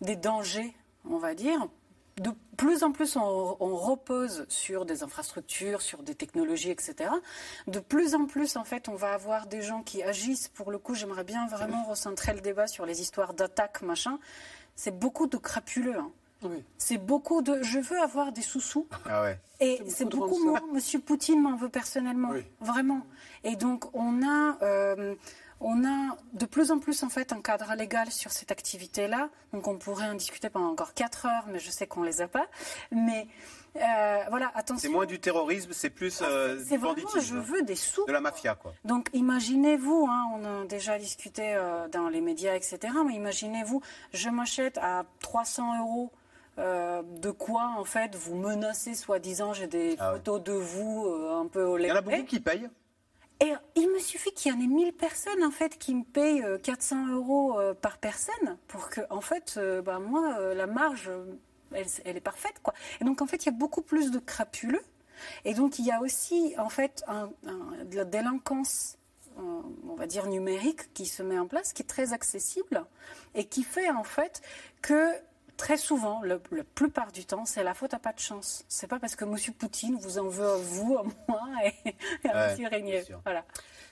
des dangers, on va dire. De plus en plus, on, repose sur des infrastructures, sur des technologies, etc. De plus en plus, en fait, on va avoir des gens qui agissent. Pour le coup, j'aimerais bien vraiment recentrer le débat sur les histoires d'attaques, machin. C'est beaucoup de crapuleux. hein. C'est beaucoup de. Je veux avoir des sous-sous. Ah ouais. Et c'est beaucoup moins. Monsieur Poutine m'en veut personnellement, vraiment. Et donc on a, euh, on a de plus en plus en fait un cadre légal sur cette activité-là. Donc on pourrait en discuter pendant encore 4 heures, mais je sais qu'on les a pas. Mais euh, voilà, attention. C'est moins du terrorisme, c'est plus euh, C'est du vraiment, banditisme. je veux des sous. De la mafia, quoi. Donc imaginez-vous, hein, on a déjà discuté euh, dans les médias, etc. Mais imaginez-vous, je m'achète à 300 euros. Euh, de quoi en fait vous menacez soi-disant j'ai des Ah ouais. photos de vous euh, un peu au Il y en a lait. beaucoup qui payent. Et il me suffit qu'il y en ait 1000 personnes en fait qui me payent euh, 400 euros euh, par personne pour que en fait bah, moi la marge elle, elle est parfaite quoi. Et donc en fait il y a beaucoup plus de crapuleux et donc il y a aussi en fait un- un- de la délinquance on va dire numérique qui se met en place qui est très accessible et qui fait en fait que Très souvent, le- la plupart du temps, c'est la faute à pas de chance. C'est pas parce que M. Poutine vous en veut à vous, à moi et, et à Ouais, M. Régnier. Voilà.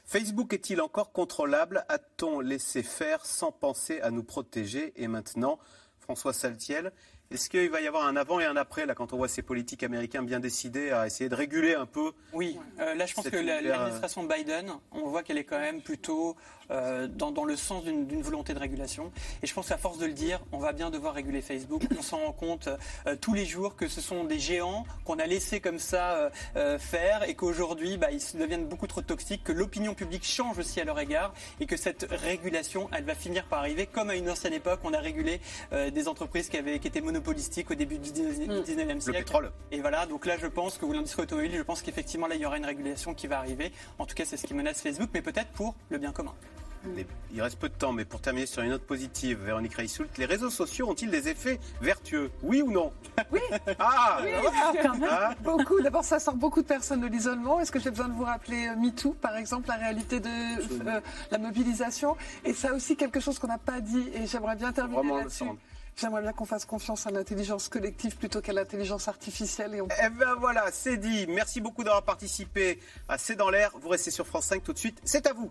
Facebook est-il encore contrôlable? A-t-on laissé faire sans penser à nous protéger? Et maintenant, François Saltiel, est-ce qu'il va y avoir un avant et un après, là, quand on voit ces politiques américains bien décidés à essayer de réguler un peu Oui, euh, là je pense que univers, l'administration Biden, on voit qu'elle est quand même plutôt euh, dans, dans le sens d'une d'une volonté de régulation. Et je pense qu'à force de le dire, on va bien devoir réguler Facebook. On s'en rend compte euh, tous les jours que ce sont des géants qu'on a laissé comme ça euh, euh, faire et qu'aujourd'hui bah, ils deviennent beaucoup trop toxiques, que l'opinion publique change aussi à leur égard et que cette régulation, elle va finir par arriver comme à une ancienne époque, on a régulé euh, des entreprises qui, avaient, qui étaient monopolistiques au début du 19e siècle. pétrole. Et voilà, donc là, je pense que, ou l'industrie automobile, je pense qu'effectivement, là, il y aura une régulation qui va arriver. En tout cas, c'est ce qui menace Facebook, mais peut-être pour le bien commun. Les- Il reste peu de temps, mais pour terminer sur une note positive, Véronique Reissoult, les réseaux sociaux ont-ils des effets vertueux? Oui ou non? Oui Ah Oui, quand même. Ah. Beaucoup. D'abord, ça sort beaucoup de personnes de l'isolement. Est-ce que j'ai besoin de vous rappeler euh, MeToo, par exemple, la réalité de euh, la mobilisation? Et ça aussi, quelque chose qu'on n'a pas dit, et j'aimerais bien terminer là-dessus. J'aimerais bien qu'on fasse confiance à l'intelligence collective plutôt qu'à l'intelligence artificielle. Et on... Eh ben voilà, c'est dit. Merci beaucoup d'avoir participé à C'est dans l'air. Vous restez sur France 5 tout de suite. C'est à vous.